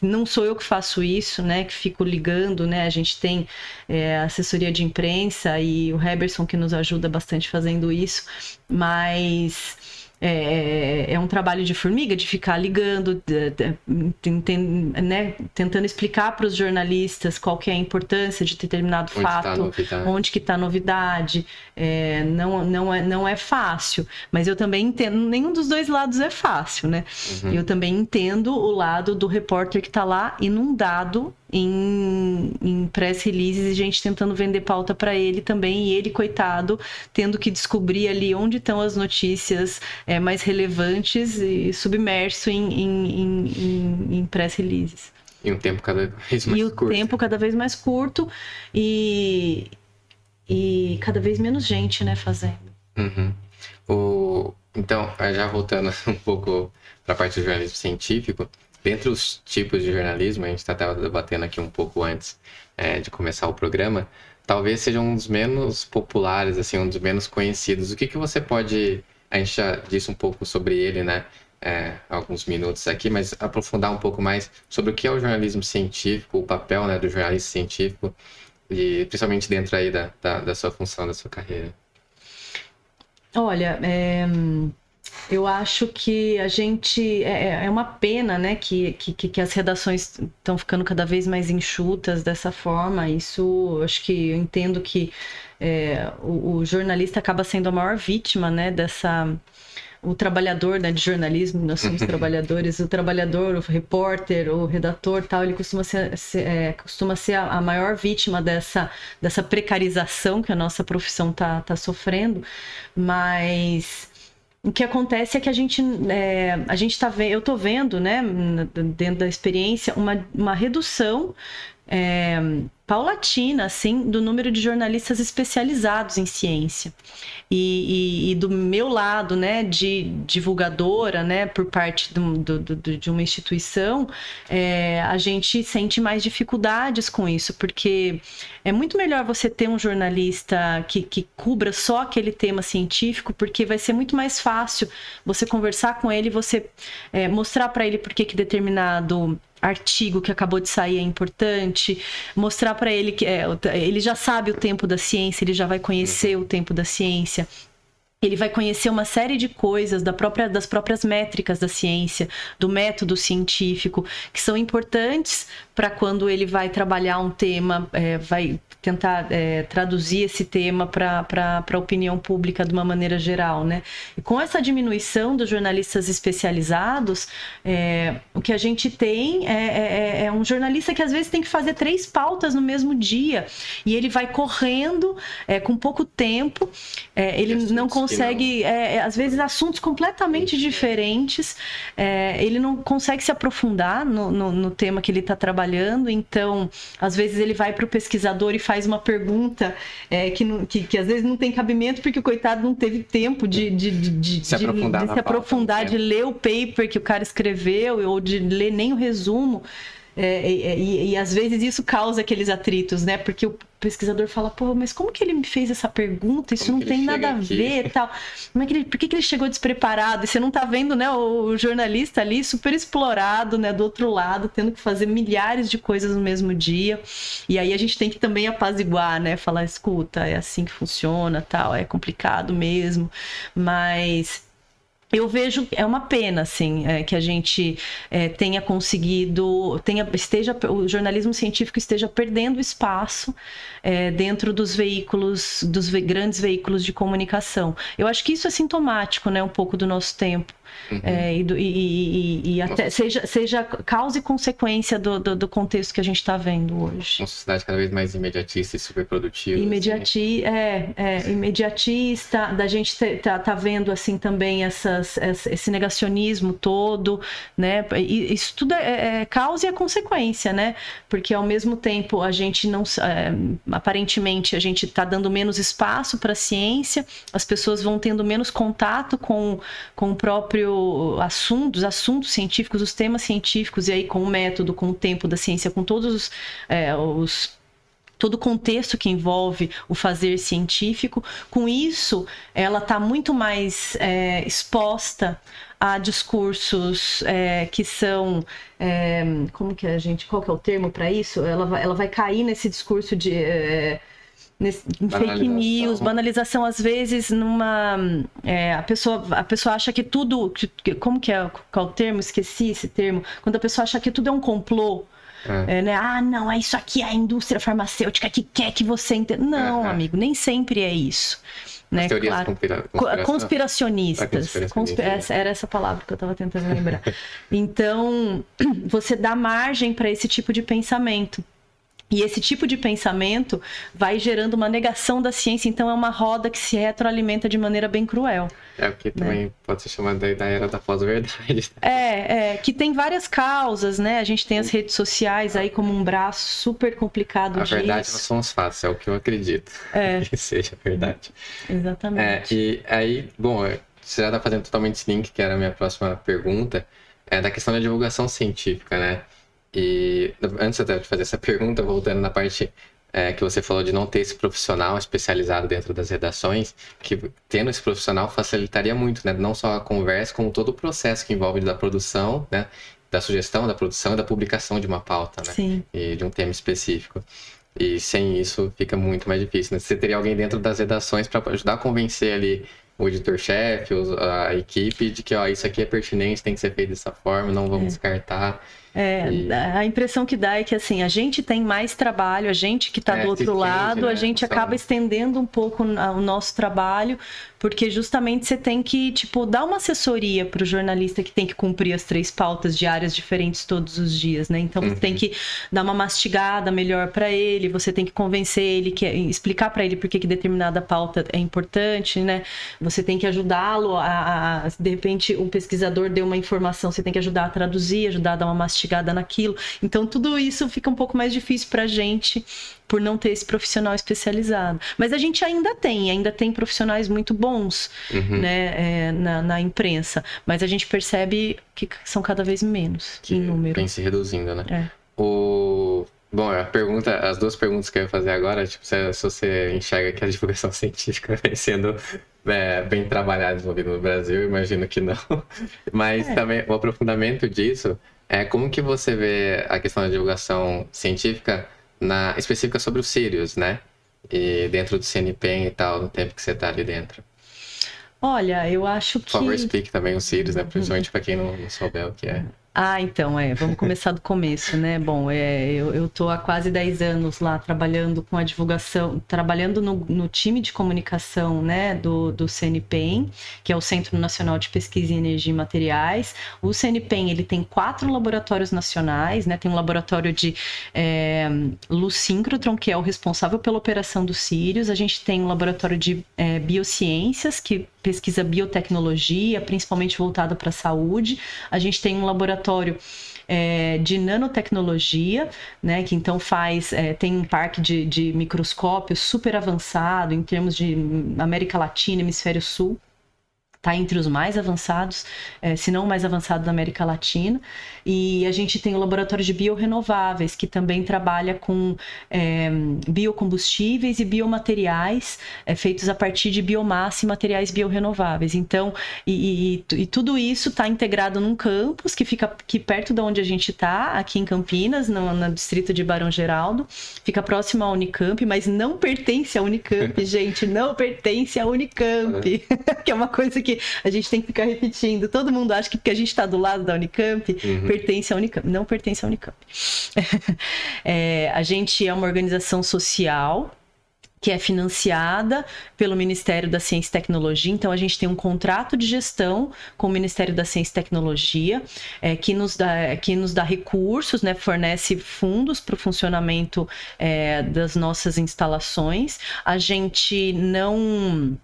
Não sou eu que faço isso, né? Que fico ligando, né? A gente tem é, assessoria de imprensa e o Heberson que nos ajuda bastante fazendo isso, mas é, é, é um trabalho de formiga, de ficar ligando, de, de, de, né, tentando explicar para os jornalistas qual que é a importância de determinado onde tá fato, tá onde que está a novidade. É, não, não, é, não é fácil, mas eu também entendo, nenhum dos dois lados é fácil, né? Uhum. Eu também entendo o lado do repórter que está lá inundado em, em press releases e gente tentando vender pauta para ele também, e ele, coitado, tendo que descobrir ali onde estão as notícias é, mais relevantes e submerso em, em, em, em press releases. E um tempo cada vez mais e curto. E o tempo cada vez mais curto e, e cada vez menos gente, né, fazendo. Uhum. O... Então, já voltando um pouco para a parte do jornalismo científico, dentre os tipos de jornalismo, a gente estava debatendo aqui um pouco antes é, de começar o programa, talvez seja um dos menos populares, assim, um dos menos conhecidos. O que, que você pode a gente já disse um pouco sobre ele, né? É, alguns minutos aqui, mas aprofundar um pouco mais sobre o que é o jornalismo científico, o papel né, do jornalista científico, e principalmente dentro aí da, da, da sua função, da sua carreira. Olha, é, eu acho que a gente. É, é, é uma pena, né, que, que, que as redações estão ficando cada vez mais enxutas dessa forma. Isso, acho que eu entendo que é, o, o, jornalista acaba sendo a maior vítima, né, dessa. O trabalhador né, de jornalismo, nós somos trabalhadores, o trabalhador, o repórter, o redator tal, ele costuma ser, ser é, costuma ser a, a, maior vítima dessa, dessa precarização que a nossa profissão está tá sofrendo, mas o que acontece é que a gente é, a gente tá vendo, eu tô vendo, né, dentro da experiência, uma, uma redução é, paulatina, assim, do número de jornalistas especializados em ciência. E, e, e, do meu lado, né, de divulgadora, né, por parte do, do, do, de uma instituição, é, a gente sente mais dificuldades com isso, porque é muito melhor você ter um jornalista que, que cubra só aquele tema científico, porque vai ser muito mais fácil você conversar com ele, você é, mostrar para ele por que, que determinado artigo que acabou de sair é importante, mostrar para ele que é, ele já sabe o tempo da ciência, ele já vai conhecer o tempo da ciência. Ele vai conhecer uma série de coisas da própria, das próprias métricas da ciência, do método científico, que são importantes para quando ele vai trabalhar um tema, é, vai tentar é, traduzir esse tema para a opinião pública de uma maneira geral, né? E com essa diminuição dos jornalistas especializados, é, o que a gente tem é, é, é, um jornalista que às vezes tem que fazer três pautas no mesmo dia. E ele vai correndo é, com pouco tempo, é, ele não consegue, às vezes assuntos completamente diferentes, ele não consegue se aprofundar no, no, no tema que ele está trabalhando, então às vezes ele vai para o pesquisador e faz faz uma pergunta é, que, não, que, que, às vezes não tem cabimento porque o coitado não teve tempo de, de, de, de se aprofundar, de, se aprofundar de ler o paper que o cara escreveu ou de ler nem o resumo. É, e, e, e, às vezes isso causa aqueles atritos, né? Porque o pesquisador fala, pô, mas como que ele me fez essa pergunta? Isso como não tem nada a ver tal. Como é que ele, por que, que ele chegou despreparado? E você não tá vendo, né, o jornalista ali super explorado, né, do outro lado, tendo que fazer milhares de coisas no mesmo dia. E aí a gente tem que também apaziguar, né? Falar, escuta, é assim que funciona, tal, é complicado mesmo. Mas eu vejo é uma pena assim é, que a gente é, tenha conseguido tenha esteja o jornalismo científico esteja perdendo espaço é, dentro dos veículos dos ve grandes veículos de comunicação eu acho que isso é sintomático né um pouco do nosso tempo Uhum. É, e, e, e, e até seja, seja causa e consequência do, do, do contexto que a gente está vendo hoje. Uma sociedade cada vez mais imediatista e superprodutiva. Imediati assim. é, é, imediatista, da gente tá, tá vendo assim também essas, esse negacionismo todo, né? Isso tudo é, é causa e é consequência, né? Porque ao mesmo tempo a gente não. Aparentemente a gente está dando menos espaço para a ciência, as pessoas vão tendo menos contato com, com o próprio próprio assunto, os assuntos científicos, os temas científicos, e aí com o método, com o tempo da ciência, com todos os, é, os todo o contexto que envolve o fazer científico. Com isso, ela está muito mais é, exposta a discursos é, que são é, como que a gente qual que é o termo para isso? Ela vai, ela vai cair nesse discurso de é, nesse, fake news, banalização às vezes numa é, a pessoa a pessoa acha que tudo que, como que é qual é o termo esqueci esse termo quando a pessoa acha que tudo é um complô é. É, né? Ah, não, é isso aqui é a indústria farmacêutica que quer que você entenda. Não, amigo, nem sempre é isso. Né? Teorias claro. conspira... conspiracionistas. conspiracionistas. Era essa palavra que eu estava tentando lembrar. então, você dá margem para esse tipo de pensamento. E esse tipo de pensamento vai gerando uma negação da ciência, então é uma roda que se retroalimenta de maneira bem cruel. É, o que também né? pode ser chamado da era da pós-verdade. É, é, que tem várias causas, né? A gente tem as redes sociais aí como um braço super complicado A disso. verdade não são os fatos, é o que eu acredito é. que seja verdade. Exatamente. É, e aí, bom, você já está fazendo totalmente esse link, que era a minha próxima pergunta, é da questão da divulgação científica, né? E antes até de fazer essa pergunta, voltando na parte é, que você falou de não ter esse profissional especializado dentro das redações, que tendo esse profissional facilitaria muito, né? Não só a conversa, como todo o processo que envolve da produção, né? Da sugestão, da produção e da publicação de uma pauta, né? Sim. E de um tema específico. E sem isso fica muito mais difícil. Né? Você teria alguém dentro das redações para ajudar a convencer ali o editor-chefe, a equipe de que ó, isso aqui é pertinente, tem que ser feito dessa forma, não vamos é. descartar. É, e... a impressão que dá é que assim, a gente tem mais trabalho, a gente que está é, do outro lado, né? a gente acaba estendendo um pouco o nosso trabalho, porque justamente você tem que, tipo, dar uma assessoria para o jornalista que tem que cumprir as três pautas diárias diferentes todos os dias, né? Então, uhum. você tem uhum. que dar uma mastigada melhor para ele, você tem que convencer ele, que explicar para ele por que determinada pauta é importante, né? Você tem que ajudá-lo a, a, de repente, um pesquisador deu uma informação, você tem que ajudar a traduzir, ajudar a dar uma mastigada naquilo. Então, tudo isso fica um pouco mais difícil para a gente por não ter esse profissional especializado. Mas a gente ainda tem, ainda tem profissionais muito bons uhum. né, é, na, na, imprensa, mas a gente percebe que são cada vez menos que em número. Vem se reduzindo, né? É. O... Bom, a pergunta, as duas perguntas que eu ia fazer agora, tipo, se, se você enxerga que a divulgação científica vem sendo é, bem trabalhada e desenvolvida no Brasil, imagino que não. Mas é. também o aprofundamento disso é como que você vê a questão da divulgação científica na específica sobre os Sirius, né? E dentro do CNPEM e tal, no tempo que você está ali dentro. Olha, eu acho que. Por favor, explique também os Sirius, né? Principalmente para quem não, não souber o que é. Ah, então, é. Vamos começar do começo, né? Bom, é, eu estou há quase 10 anos lá trabalhando com a divulgação, trabalhando no, no time de comunicação né, do, do CNPEM, que é o Centro Nacional de Pesquisa em Energia e Materiais. O CNPEM, ele tem quatro laboratórios nacionais, né? Tem um laboratório de é, luz síncrotron, que é o responsável pela operação dos Sirius. A gente tem um laboratório de é, biociências, que pesquisa biotecnologia, principalmente voltada para a saúde. A gente tem um laboratório é, de nanotecnologia, né, que então faz, é, tem um parque de, de microscópio super avançado em termos de América Latina, Hemisfério Sul está entre os mais avançados, é, se não o mais avançado da América Latina. E a gente tem o laboratório de biorrenováveis, que também trabalha com é, biocombustíveis e biomateriais é, feitos a partir de biomassa e materiais biorrenováveis. Então, e, e, e tudo isso está integrado num campus que fica aqui perto de onde a gente está, aqui em Campinas, no, no, distrito de Barão Geraldo. Fica próximo à Unicamp, mas não pertence à Unicamp, gente, não pertence à Unicamp, que é uma coisa que a gente tem que ficar repetindo. Todo mundo acha que porque a gente está do lado da Unicamp, uhum. Pertence à Unicamp. Não pertence à Unicamp. é, a gente é uma organização social que é financiada pelo Ministério da Ciência e Tecnologia. Então, a gente tem um contrato de gestão com o Ministério da Ciência e Tecnologia, é, que, nos dá, que nos dá recursos, né, fornece fundos para o funcionamento é, das nossas instalações. A gente não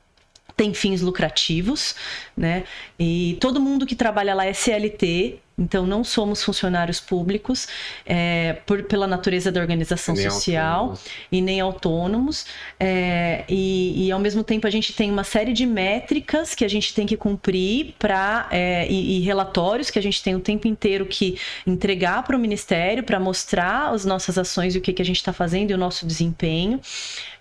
tem fins lucrativos, né? E todo mundo que trabalha lá é CLT, então, não somos funcionários públicos é, por, pela natureza da organização social autônomos. e nem autônomos. É, e, e, ao mesmo tempo, a gente tem uma série de métricas que a gente tem que cumprir para é, e, e, relatórios que a gente tem o tempo inteiro que entregar para o Ministério para mostrar as nossas ações e o que, que a gente está fazendo e o nosso desempenho.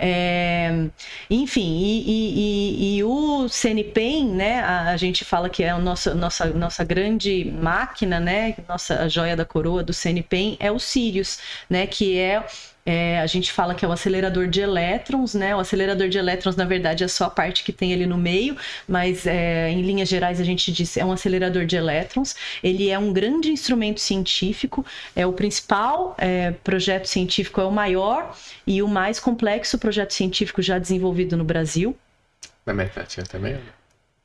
É, enfim, e, e, o CNPEM, né, a, a, gente fala que é a nossa, nossa, nossa grande máquina né, nossa joia da coroa do CNPEM é o Sirius, né, que é é, a gente fala que é o acelerador de elétrons, né? O acelerador de elétrons, na verdade, é só a parte que tem ali no meio, mas é, em linhas gerais a gente diz é um acelerador de elétrons. Ele é um grande instrumento científico, é o principal é, projeto científico, é o maior e o mais complexo projeto científico já desenvolvido no Brasil. Na América Latina também?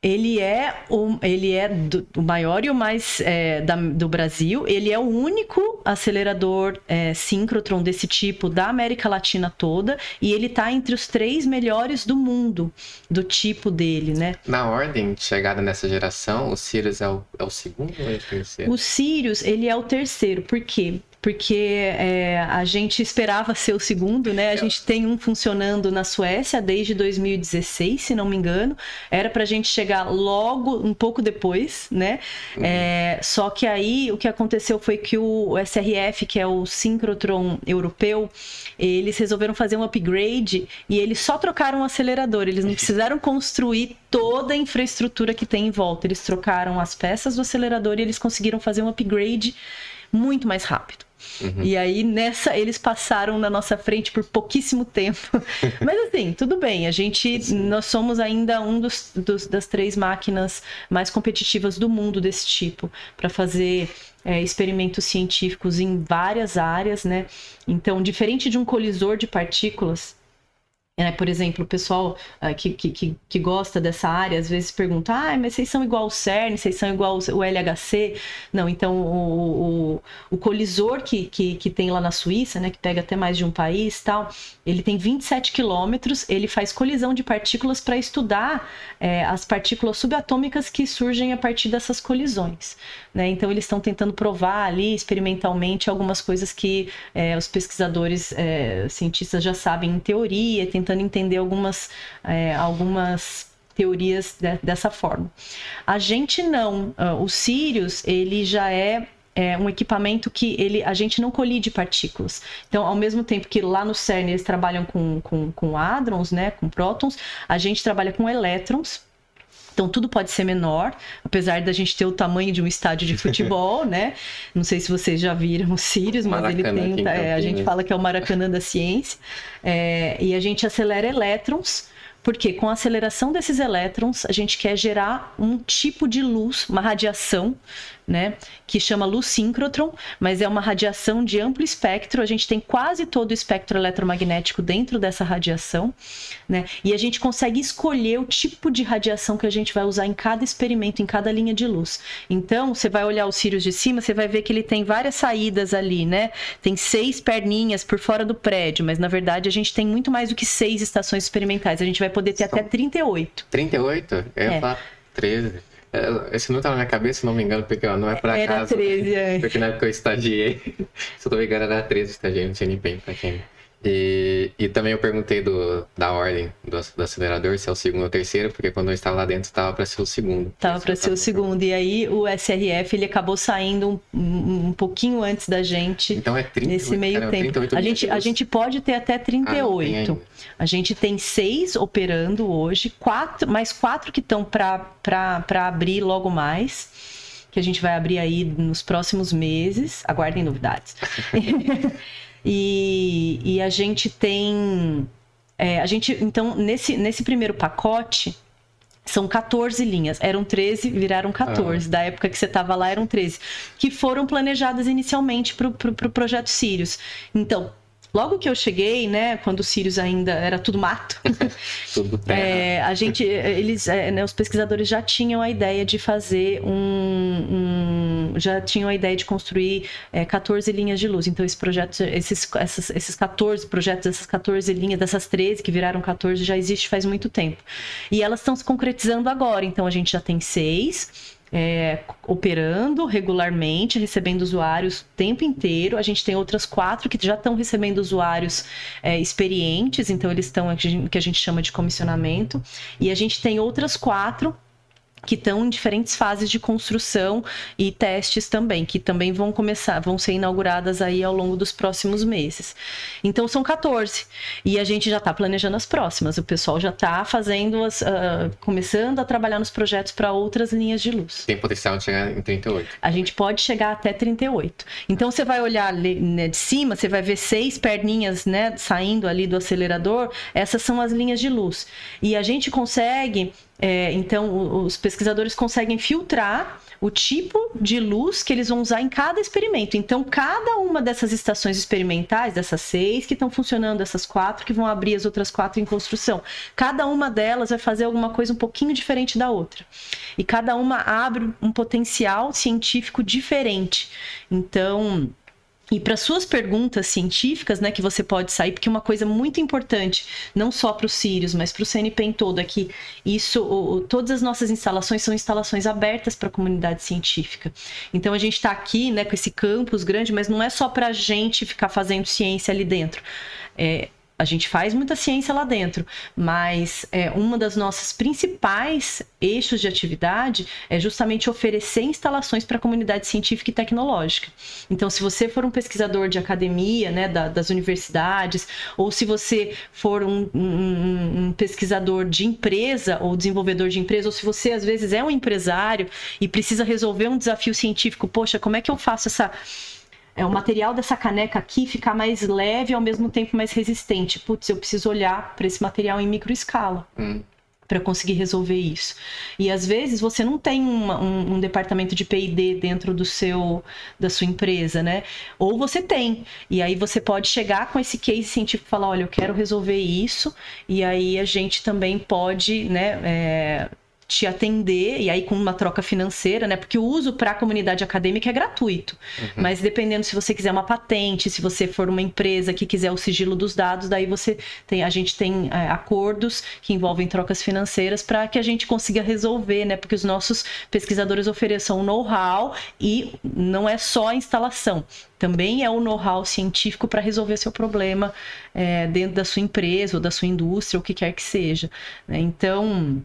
Ele é o, ele é do, o maior e o mais é, da, do Brasil. Ele é o único acelerador é, síncrotron desse tipo da América Latina toda e ele está entre os três melhores do mundo do tipo dele, né? Na ordem de chegada nessa geração, o Sirius é o, é o segundo ou é o terceiro? O Sirius ele é o terceiro, por quê? Porque é, a gente esperava ser o segundo, né? A gente tem um funcionando na Suécia desde 2016, se não me engano. Era para a gente chegar logo, um pouco depois, né? Uhum. É, só que aí o que aconteceu foi que o SRF, que é o síncrotron europeu, eles resolveram fazer um upgrade e eles só trocaram o acelerador. Eles não precisaram construir toda a infraestrutura que tem em volta. Eles trocaram as peças do acelerador e eles conseguiram fazer um upgrade muito mais rápido. Uhum. E aí, nessa, eles passaram na nossa frente por pouquíssimo tempo. Mas assim, tudo bem. A gente, Sim. nós somos ainda um dos, dos, das três máquinas mais competitivas do mundo desse tipo, para fazer é, experimentos científicos em várias áreas, né? Então, diferente de um colisor de partículas, é, por exemplo, o pessoal uh, que, que, que, gosta dessa área às vezes pergunta: ah, mas vocês são igual ao CERN, vocês são igual ao LHC? Não, então o, o, o, colisor que, que, que tem lá na Suíça, né, que pega até mais de um país tal, ele tem 27 quilômetros, ele faz colisão de partículas para estudar é, as partículas subatômicas que surgem a partir dessas colisões. Né? Então, eles estão tentando provar ali experimentalmente algumas coisas que é, os pesquisadores, é, cientistas já sabem em teoria, tentando entender algumas, é, algumas teorias de, dessa forma. A gente não. Uh, o Sirius, ele já é é um equipamento que ele, a gente não colide partículas. Então, ao mesmo tempo que lá no CERN eles trabalham com, com, com hadrons, né, com prótons, a gente trabalha com elétrons. Então, tudo pode ser menor, apesar da gente ter o tamanho de um estádio de futebol, né? Não sei se vocês já viram o Sirius, mas Maracanã, ele tem. É, a gente fala que é o Maracanã da ciência. É, e a gente acelera elétrons porque com a aceleração desses elétrons, a gente quer gerar um tipo de luz, uma radiação, né, que chama luz síncrotron, mas é uma radiação de amplo espectro. A gente tem quase todo o espectro eletromagnético dentro dessa radiação, né? E a gente consegue escolher o tipo de radiação que a gente vai usar em cada experimento, em cada linha de luz. Então, você vai olhar o Sirius de cima, você vai ver que ele tem várias saídas ali, né? Tem seis perninhas por fora do prédio, mas na verdade a gente tem muito mais do que seis estações experimentais. A gente vai poder ter São até 38. 38? Eu ia é. falar 13. É, esse número tá na minha cabeça, se não me engano, porque ó, não é pra era casa. 13, é. Porque na época eu estagiei, se eu não me engano, era 13 estagiei no CNPM, pra quem e, e também eu perguntei do, da ordem do, do, acelerador, se é o segundo ou o terceiro, porque quando eu estava lá dentro estava para ser o segundo. Estava para ser o segundo. E aí o SRF ele acabou saindo um, um pouquinho antes da gente. Então é 38, nesse meio cara, tempo. a gente, a gente pode ter até 38. Ah, a gente tem seis operando hoje, quatro, mais quatro que estão para abrir logo mais que a gente vai abrir aí nos próximos meses. Aguardem novidades. E, e a gente tem. É, a gente, então, nesse, nesse primeiro pacote, são 14 linhas. Eram 13, viraram 14. Ah. Da época que você estava lá, eram 13. Que foram planejadas inicialmente para o pro, pro projeto Sirius. Então, Logo que eu cheguei, né, quando o Sirius ainda era tudo mato, tudo é, a gente, eles, é, né, os pesquisadores já tinham a ideia de fazer um, um já tinham a ideia de construir é, 14 linhas de luz. Então esse projeto, esses, essas, esses 14 projetos, essas 14 linhas, dessas 13 que viraram 14 já existe faz muito tempo. E elas estão se concretizando agora. Então a gente já tem seis é, operando regularmente, recebendo usuários o tempo inteiro. A gente tem outras quatro que já estão recebendo usuários é, experientes, então eles estão o que a gente chama de comissionamento. E a gente tem outras quatro que estão em diferentes fases de construção e testes também, que também vão começar, vão ser inauguradas aí ao longo dos próximos meses. Então são 14 e a gente já está planejando as próximas. O pessoal já está fazendo as, uh, começando a trabalhar nos projetos para outras linhas de luz. Tem potencial de chegar em 38. A gente pode chegar até 38. Então você vai olhar né, de cima, você vai ver seis perninhas, né, saindo ali do acelerador. Essas são as linhas de luz e a gente consegue é, então, os pesquisadores conseguem filtrar o tipo de luz que eles vão usar em cada experimento. Então, cada uma dessas estações experimentais, dessas seis que estão funcionando, essas quatro que vão abrir as outras quatro em construção, cada uma delas vai fazer alguma coisa um pouquinho diferente da outra. E cada uma abre um potencial científico diferente. Então, e para suas perguntas científicas, né, que você pode sair, porque uma coisa muito importante, não só para o Sirius, mas para o CNPEM todo, é que isso, o, todas as nossas instalações são instalações abertas para a comunidade científica. Então a gente está aqui, né, com esse campus grande, mas não é só para a gente ficar fazendo ciência ali dentro. É, a gente faz muita ciência lá dentro, mas é, uma das nossas principais eixos de atividade é justamente oferecer instalações para a comunidade científica e tecnológica. Então, se você for um pesquisador de academia, né, da, das universidades, ou se você for um, um, um pesquisador de empresa ou desenvolvedor de empresa, ou se você às vezes é um empresário e precisa resolver um desafio científico, poxa, como é que eu faço essa é, o material dessa caneca aqui ficar mais leve e ao mesmo tempo mais resistente. Putz, eu preciso olhar para esse material em microescala. Hum para conseguir resolver isso. E às vezes você não tem uma, um, um, departamento de P&D dentro do seu da sua empresa, né? Ou você tem. E aí você pode chegar com esse case científico e falar, olha, eu quero resolver isso. E aí a gente também pode, né? É, te atender, e aí com uma troca financeira, né? Porque o uso para a comunidade acadêmica é gratuito. Uhum. Mas dependendo se você quiser uma patente, se você for uma empresa que quiser o sigilo dos dados, daí você tem, a gente tem é, acordos que envolvem trocas financeiras para que a gente consiga resolver, né? Porque os nossos pesquisadores ofereçam know-how e não é só a instalação. Também é o know-how científico para resolver seu problema é, dentro da sua empresa ou da sua indústria, o que quer que seja. Né? Então,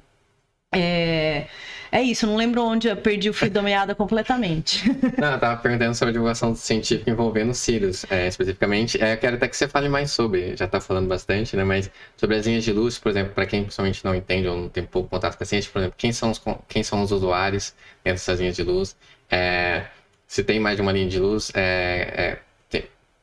é, é isso, não lembro onde eu perdi o fio da meada completamente. Não, eu tava perguntando sobre a divulgação científica envolvendo Sirius, é, especificamente. É, eu quero até que você fale mais sobre, já tá falando bastante, né? Mas sobre as linhas de luz, por exemplo, para quem principalmente não entende ou não tem pouco contato com a ciência, por exemplo, quem são os, quem são os usuários dentro dessas linhas de luz? É, se tem mais de uma linha de luz, é, é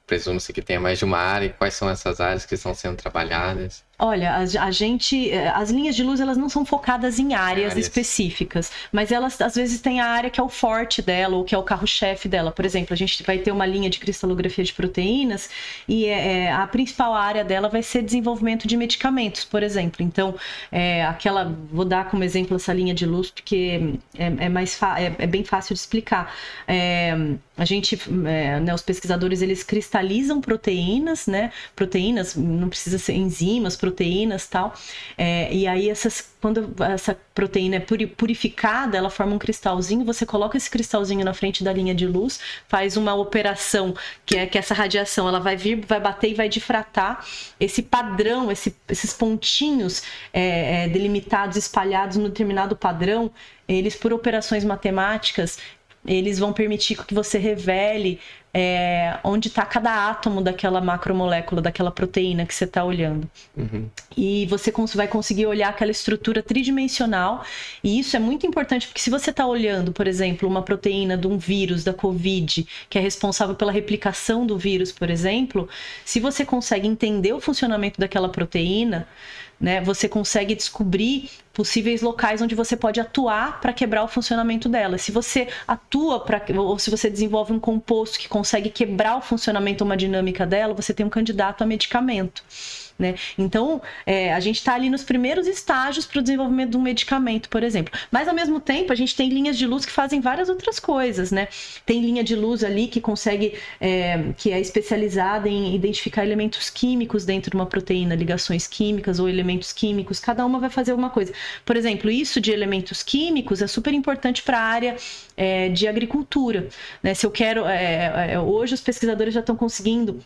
presume-se que tenha mais de uma área, e quais são essas áreas que estão sendo trabalhadas? Olha, a, a, gente, eh, as linhas de luz elas não são focadas em áreas, áreas, específicas, mas elas às vezes têm a área que é o forte dela ou que é o carro-chefe dela. Por exemplo, a gente vai ter uma linha de cristalografia de proteínas e é, a principal área dela vai ser desenvolvimento de medicamentos, por exemplo. Então, é, aquela, vou dar como exemplo essa linha de luz porque é, é mais é, é, bem fácil de explicar. A gente, né, os pesquisadores eles cristalizam proteínas, né? Proteínas não precisa ser enzimas proteínas tal. É, e aí essas, quando essa proteína é purificada, ela forma um cristalzinho, você coloca esse cristalzinho na frente da linha de luz, faz uma operação que é que essa radiação ela vai vir, vai bater e vai difratar esse padrão, esse, esses pontinhos é, é, delimitados, espalhados no determinado padrão, eles por operações matemáticas eles vão permitir que você revele é, onde está cada átomo daquela macromolécula, daquela proteína que você está olhando. Uhum. E você vai conseguir olhar aquela estrutura tridimensional. E isso é muito importante, porque se você está olhando, por exemplo, uma proteína de um vírus, da Covid, que é responsável pela replicação do vírus, por exemplo, se você consegue entender o funcionamento daquela proteína, né, você consegue descobrir possíveis locais onde você pode atuar para quebrar o funcionamento dela. Se você atua para ou se você desenvolve um composto que consegue quebrar o funcionamento ou uma dinâmica dela, você tem um candidato a medicamento. Né? Então, é, a gente está ali nos primeiros estágios para o desenvolvimento de um medicamento, por exemplo. Mas, ao mesmo tempo, a gente tem linhas de luz que fazem várias outras coisas, né? Tem linha de luz ali que consegue, é, que é especializada em identificar elementos químicos dentro de uma proteína, ligações químicas ou elementos químicos, cada uma vai fazer alguma coisa. Por exemplo, isso de elementos químicos é super importante para a área é, de agricultura. Né? Se eu quero. É, é, hoje, os pesquisadores já estão conseguindo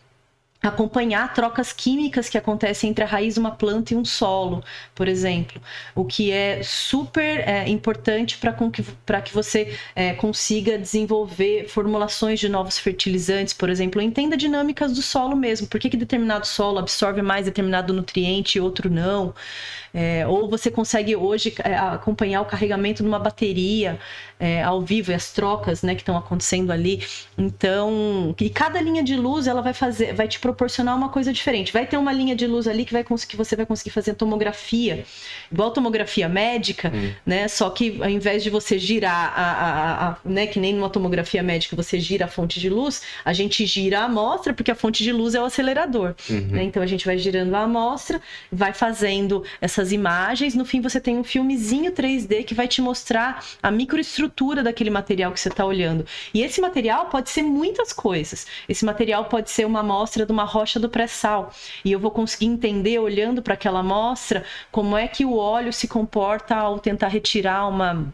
acompanhar trocas químicas que acontecem entre a raiz de uma planta e um solo, por exemplo, o que é super é, importante para que, que você é, consiga desenvolver formulações de novos fertilizantes, por exemplo, entenda dinâmicas do solo mesmo, por que, que determinado solo absorve mais determinado nutriente e outro não, é, ou você consegue hoje é, acompanhar o carregamento de uma bateria é, ao vivo e as trocas né, que estão acontecendo ali. Então, e cada linha de luz ela vai fazer, vai te proporcionar uma coisa diferente. Vai ter uma linha de luz ali que vai conseguir, você vai conseguir fazer tomografia, igual tomografia médica, hum. né? Só que ao invés de você girar a, a, a, né, que nem numa tomografia médica você gira a fonte de luz, a gente gira a amostra porque a fonte de luz é o acelerador. Uhum. Né? Então a gente vai girando a amostra, vai fazendo essas imagens, no fim você tem um filmezinho 3D que vai te mostrar a microestrutura daquele material que você está olhando. E esse material pode ser muitas coisas. Esse material pode ser uma amostra de uma rocha do pré-sal. E eu vou conseguir entender, olhando para aquela amostra, como é que o óleo se comporta ao tentar retirar uma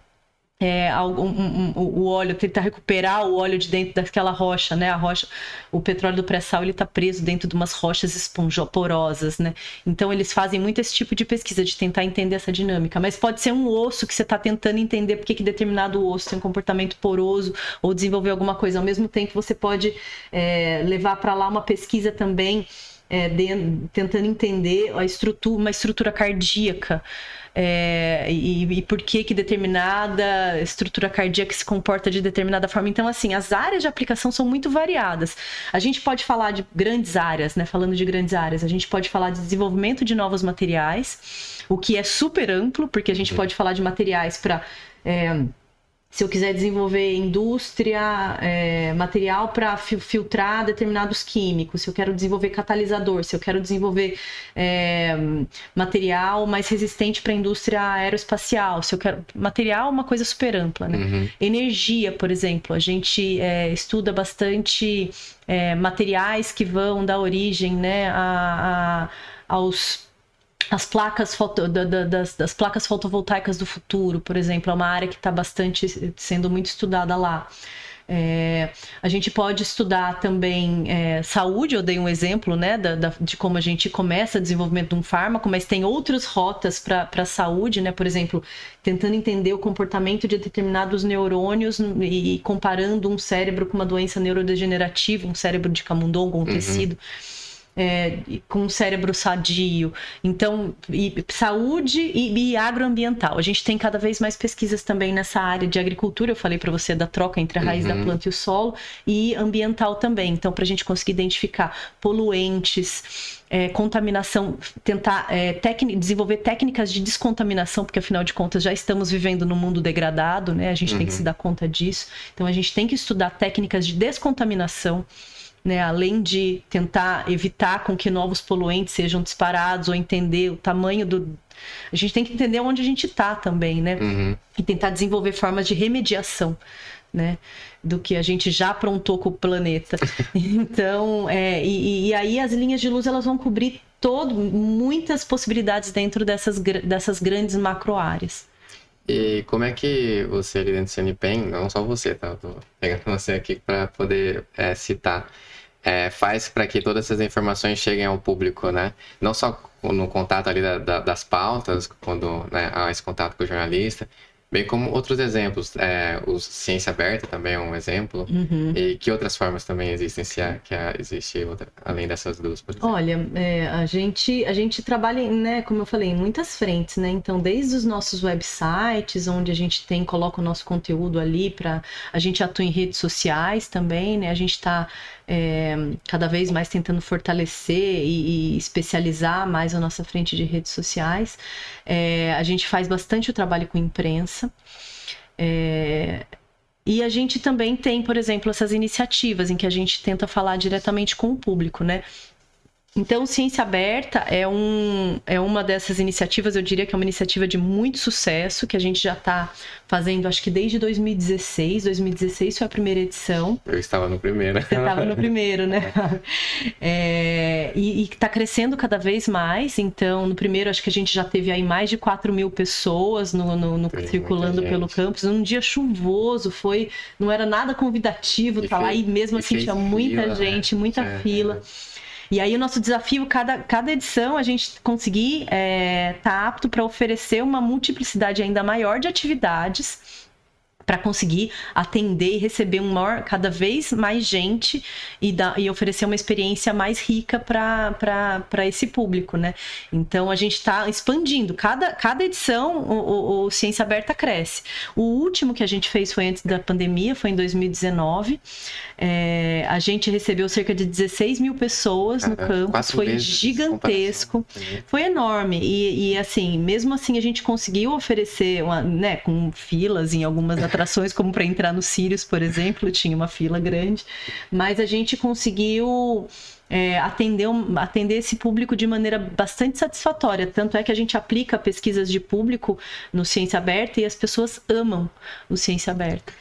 é, um, um, um, o óleo, tentar recuperar o óleo de dentro daquela rocha, né? A rocha, o petróleo do pré-sal ele está preso dentro de umas rochas esponjoporosas, né? Então eles fazem muito esse tipo de pesquisa de tentar entender essa dinâmica. Mas pode ser um osso que você está tentando entender porque que determinado osso tem um comportamento poroso ou desenvolver alguma coisa. Ao mesmo tempo você pode é, levar para lá uma pesquisa também é, de, tentando entender a estrutura, uma estrutura cardíaca. É, e, e, por que que determinada estrutura cardíaca se comporta de determinada forma. Então, assim, as áreas de aplicação são muito variadas. A gente pode falar de grandes áreas, né? Falando de grandes áreas, a gente pode falar de desenvolvimento de novos materiais, o que é super amplo, porque a gente uhum. pode falar de materiais para é, se eu quiser desenvolver indústria, é, material para filtrar determinados químicos, se eu quero desenvolver catalisador, se eu quero desenvolver é, material mais resistente para a indústria aeroespacial, se eu quero material, uma coisa super ampla, né? Uhum. Energia, por exemplo, a gente é, estuda bastante é, materiais que vão dar origem, né, a, a aos as placas foto, da, da, das, das, placas fotovoltaicas do futuro, por exemplo, é uma área que está bastante sendo muito estudada lá. É, a gente pode estudar também é, saúde, eu dei um exemplo né, da, da, de como a gente começa o desenvolvimento de um fármaco, mas tem outras rotas para a saúde, né? por exemplo, tentando entender o comportamento de determinados neurônios e comparando um cérebro com uma doença neurodegenerativa, um cérebro de camundongo, um uhum. tecido é, com um cérebro sadio. Então, e, saúde e, e, agroambiental. A gente tem cada vez mais pesquisas também nessa área de agricultura. Eu falei para você da troca entre a raiz uhum. da planta e o solo, e ambiental também. Então, para a gente conseguir identificar poluentes. É, contaminação, tentar é, desenvolver técnicas de descontaminação, porque afinal de contas já estamos vivendo num mundo degradado, né? A gente uhum. tem que se dar conta disso. Então a gente tem que estudar técnicas de descontaminação né? Além de tentar evitar com que novos poluentes sejam disparados ou entender o tamanho do. A gente tem que entender onde a gente está também, né? Uhum. E tentar desenvolver formas de remediação. Né, do que a gente já aprontou com o planeta. Então, é, e, e, aí as linhas de luz elas vão cobrir todo, muitas possibilidades dentro dessas, dessas grandes macro áreas. E como é que você ali dentro do CNPEM, não só você, tá? Eu tô pegando você aqui para poder é, citar é, faz para que todas essas informações cheguem ao público, né? Não só no contato ali da, da, das pautas, quando né, há esse contato com o jornalista, Bem como outros exemplos, é, o Ciência Aberta também é um exemplo. Uhum. E que outras formas também existem, se há, que há, existe outra, além dessas duas, por exemplo? Olha, é, a, gente, a gente trabalha, né, como eu falei, em muitas frentes, né? Então, desde os nossos websites, onde a gente tem, coloca o nosso conteúdo ali, para a gente atua em redes sociais também, né? A gente está é, cada vez mais tentando fortalecer e, e, especializar mais a nossa frente de redes sociais. É, a gente faz bastante o trabalho com imprensa. É, e a gente também tem, por exemplo, essas iniciativas em que a gente tenta falar diretamente com o público, né? Então, Ciência Aberta é, um, é uma dessas iniciativas, eu diria que é uma iniciativa de muito sucesso, que a gente já está fazendo, acho que desde 2016. 2016 foi a primeira edição. Eu estava no primeiro. Você estava no primeiro, né? É, e está crescendo cada vez mais. Então, no primeiro, acho que a gente já teve aí mais de 4 mil pessoas no, no, no circulando pelo campus. Num dia chuvoso, foi, não era nada convidativo estar tá lá. E mesmo assim, tinha muita fila, né? gente, muita é, fila. É. E aí o nosso desafio, cada, cada edição, a gente conseguir estar é, tá apto para oferecer uma multiplicidade ainda maior de atividades para conseguir atender e receber um maior, cada vez mais gente e, dar, e oferecer uma experiência mais rica para esse público, né? Então a gente está expandindo. Cada, cada edição o, o, o, Ciência Aberta cresce. O último que a gente fez foi antes da pandemia, foi em 2019. É, a gente recebeu cerca de 16 mil pessoas no campus, foi gigantesco, foi enorme. E, e, assim, mesmo assim a gente conseguiu oferecer, uma, né, com filas em algumas atrações, como para entrar no Sirius, por exemplo, tinha uma fila grande, mas a gente conseguiu é, atender, atender esse público de maneira bastante satisfatória. Tanto é que a gente aplica pesquisas de público no Ciência Aberta e as pessoas amam o Ciência Aberta.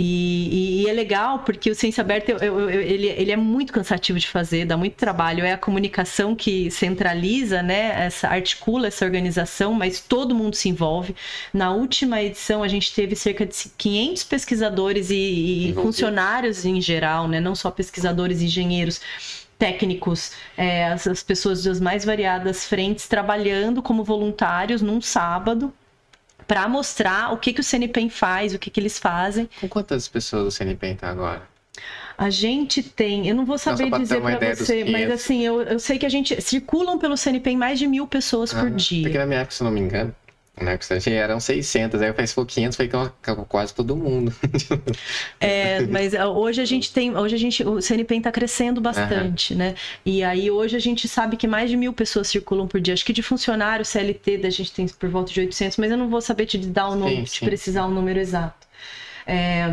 E, e, e, é legal porque o Ciência Aberta eu, eu, eu, ele, ele é muito cansativo de fazer, dá muito trabalho. É a comunicação que centraliza, né? Essa, articula essa organização, mas todo mundo se envolve. Na última edição, a gente teve cerca de 500 pesquisadores e, e funcionários em geral, né? Não só pesquisadores engenheiros técnicos, é, as, as pessoas das mais variadas frentes trabalhando como voluntários num sábado para mostrar o que, que o CNPEM faz, o que, que eles fazem. Com quantas pessoas o CNPEM está agora? A gente tem, eu não vou saber ter dizer para você, mas 500. assim, eu, eu sei que a gente circulam pelo CNPq mais de mil pessoas por Ah, dia. Porque na minha época, se não me engano, a gente eram 600, aí se for 500, foi com- quase todo mundo. É, mas ah, hoje a gente tem, hoje a gente, o CNPq está crescendo bastante, né? E aí hoje a gente sabe que mais de mil pessoas circulam por dia. Acho que de funcionário CLT da gente tem por volta de 800, mas eu não vou saber te dar o Sim, número, te sim. precisar o número exato. É,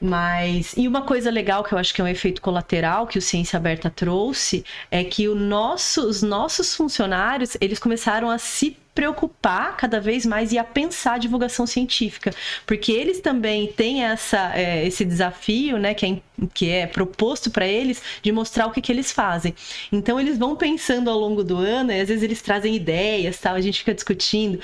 mas e uma coisa legal que eu acho que é um efeito colateral que o Ciência Aberta trouxe é que o nosso, os nossos funcionários eles começaram a se preocupar cada vez mais e a pensar a divulgação científica, porque eles também têm essa, é, esse desafio, né, que é, que é proposto para eles de mostrar o que, que eles fazem. Então eles vão pensando ao longo do ano e às vezes eles trazem ideias, tal, a gente fica discutindo.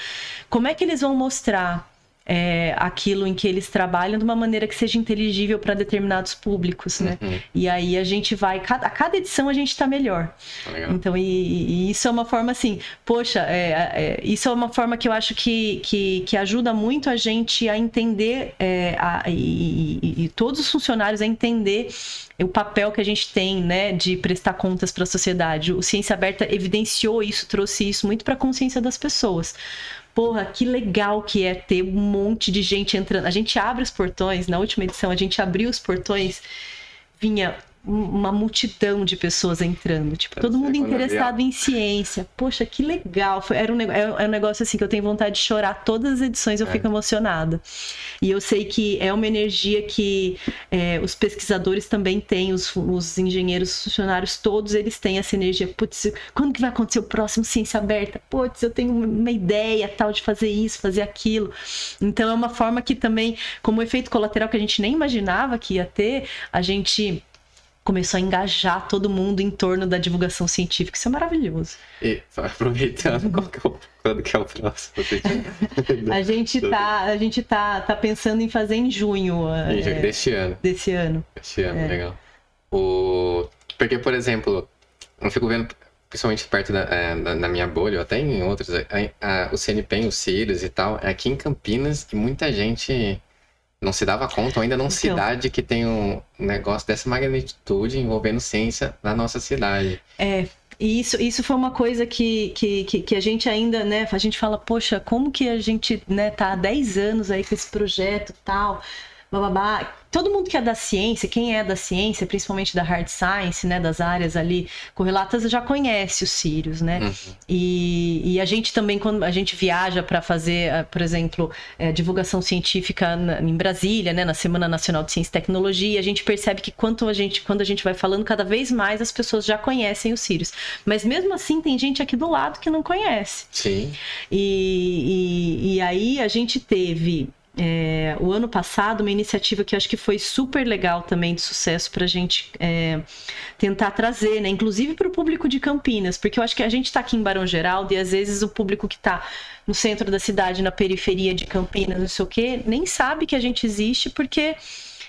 Como é que eles vão mostrar é, aquilo em que eles trabalham de uma maneira que seja inteligível para determinados públicos, né? Uhum. E aí a gente vai, cada, a cada edição a gente está melhor. Tá legal. Então, e, e isso é uma forma assim, poxa, é, é, isso é uma forma que eu acho que, que, que ajuda muito a gente a entender, é, a- e, e- e todos os funcionários a entender o papel que a gente tem, né, de prestar contas para a sociedade. O Ciência Aberta evidenciou isso, trouxe isso muito para a consciência das pessoas. Porra, que legal que é ter um monte de gente entrando. A gente abre os portões, na última edição a gente abriu os portões, vinha uma multidão de pessoas entrando, tipo, todo mundo interessado em ciência. Poxa, que legal. Foi- era, um, é é um negócio assim que eu tenho vontade de chorar todas as edições, eu É. fico emocionada. E eu sei que é uma energia que é, os pesquisadores também têm, os, os engenheiros, os funcionários, todos eles têm essa energia. Putz, quando que vai acontecer o próximo Ciência Aberta? Putz, eu tenho uma ideia tal de fazer isso, fazer aquilo. Então é uma forma que também, como efeito colateral que a gente nem imaginava que ia ter, a gente começou a engajar todo mundo em torno da divulgação científica. Isso é maravilhoso. E aproveitando, qual que é o, quando que é o próximo? A gente tá, a gente tá, tá pensando em fazer em junho Em é, junho deste ano. desse ano. Este ano, É. legal. O... Porque, por exemplo, eu fico vendo, principalmente perto da, é, da- minha bolha, ou até em outros, é, a- o CNPq, o Sirius e tal, é aqui em Campinas que muita gente não se dava conta, ou ainda não se Então. dá de que tem um negócio dessa magnitude envolvendo ciência na nossa cidade. É, e isso, isso foi uma coisa que, que, que, que a gente ainda, né, a gente fala, poxa, como que a gente, né, tá há 10 anos aí com esse projeto e tal, bababá. Todo mundo que é da ciência, quem é da ciência, principalmente da hard science, né, das áreas ali correlatas, já conhece os Sirius, né? Uhum. E, e a gente também, quando a gente viaja para fazer, eh, por exemplo, eh, divulgação científica na- em Brasília, né, na Semana Nacional de Ciência e Tecnologia, a gente percebe que quanto a gente, quando a gente vai falando, cada vez mais as pessoas já conhecem os Sirius. Mas mesmo assim, tem gente aqui do lado que não conhece. Sim. E, e, e aí a gente teve é, o ano passado uma iniciativa que acho que foi super legal também de sucesso para a gente é, tentar trazer, né? Inclusive para o público de Campinas, porque eu acho que a gente está aqui em Barão Geraldo e às vezes o público que está no centro da cidade, na periferia de Campinas, não sei o quê, nem sabe que a gente existe porque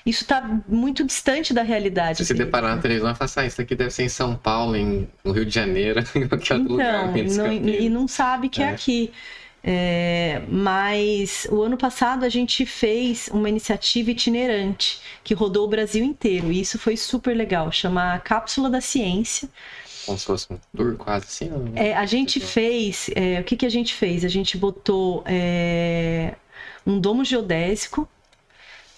isso está muito distante da realidade. Se se deles, deparar na televisão, fala assim, ah, isso aqui deve ser em São Paulo, em, no Rio de Janeiro, em qualquer lugar. Então, menos não- e não sabe que é, É. aqui. É, mas o ano passado a gente fez uma iniciativa itinerante que rodou o Brasil inteiro e isso foi super legal, chama Cápsula da Ciência. Como se fosse um tour quase assim. ou- É, a gente fez, é, o que, que a gente fez? A gente botou é, um domo geodésico,